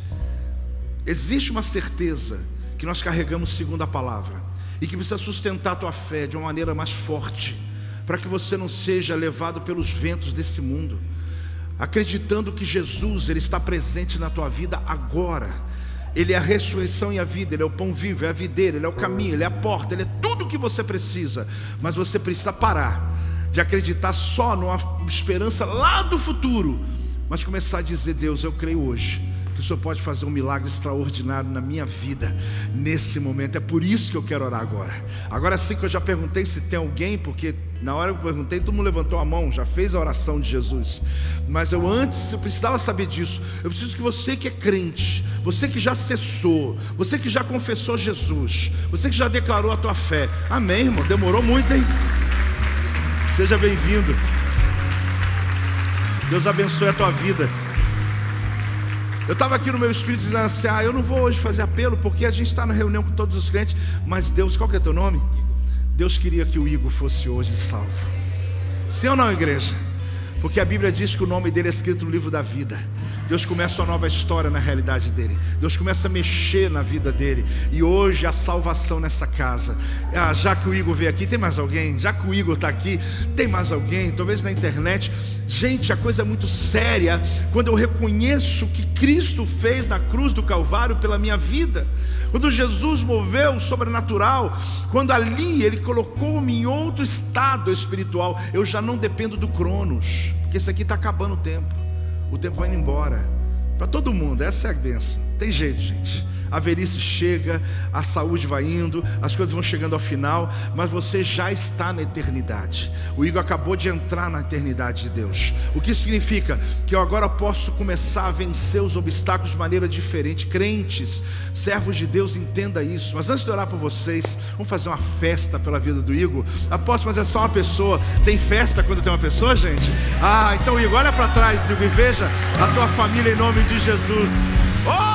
Existe uma certeza que nós carregamos segundo a palavra e que precisa sustentar a tua fé de uma maneira mais forte, para que você não seja levado pelos ventos desse mundo, acreditando que Jesus ele está presente na tua vida agora. Ele é a ressurreição e a vida, Ele é o pão vivo, é a videira, Ele é o caminho, Ele é a porta, Ele é tudo o que você precisa. Mas você precisa parar de acreditar só numa esperança lá do futuro, mas começar a dizer: Deus, eu creio hoje que o Senhor pode fazer um milagre extraordinário na minha vida, nesse momento. É por isso que eu quero orar agora. Agora sim que eu já perguntei se tem alguém, porque na hora que eu perguntei, todo mundo levantou a mão, já fez a oração de Jesus. Mas eu antes, eu precisava saber disso. Eu preciso que você que é crente, você que já cessou, você que já confessou Jesus, você que já declarou a tua fé. Amém, irmão. Demorou muito, hein? Seja bem-vindo. Deus abençoe a tua vida. Eu estava aqui no meu espírito dizendo assim: ah, eu não vou hoje fazer apelo porque a gente está na reunião com todos os crentes, mas Deus, qual que é teu nome? Deus queria que o Igor fosse hoje salvo. Sim ou não, igreja? Porque a Bíblia diz que o nome dele é escrito no livro da vida. Deus começa uma nova história na realidade dele. Deus começa a mexer na vida dele. E hoje a salvação nessa casa. Ah, já que o Igor veio aqui, tem mais alguém? Já que o Igor está aqui, tem mais alguém? Talvez na internet. Gente, a coisa é muito séria quando eu reconheço que Cristo fez na cruz do Calvário pela minha vida. Quando Jesus moveu o sobrenatural, quando ali Ele colocou-me em outro estado espiritual, eu já não dependo do Cronos, porque esse aqui está acabando o tempo, o tempo vai indo embora. Para todo mundo, essa é a bênção. Tem jeito, gente a velhice chega, a saúde vai indo, as coisas vão chegando ao final, mas você já está na eternidade. O Igor acabou de entrar na eternidade de Deus. O que significa que eu agora posso começar a vencer os obstáculos de maneira diferente. Crentes, servos de Deus, entenda isso. Mas antes de orar por vocês, vamos fazer uma festa pela vida do Igor. Aposto, mas é só uma pessoa. Tem festa quando tem uma pessoa, gente? Ah, então Igor, olha para trás, Igor, e veja a tua família em nome de Jesus. Oh,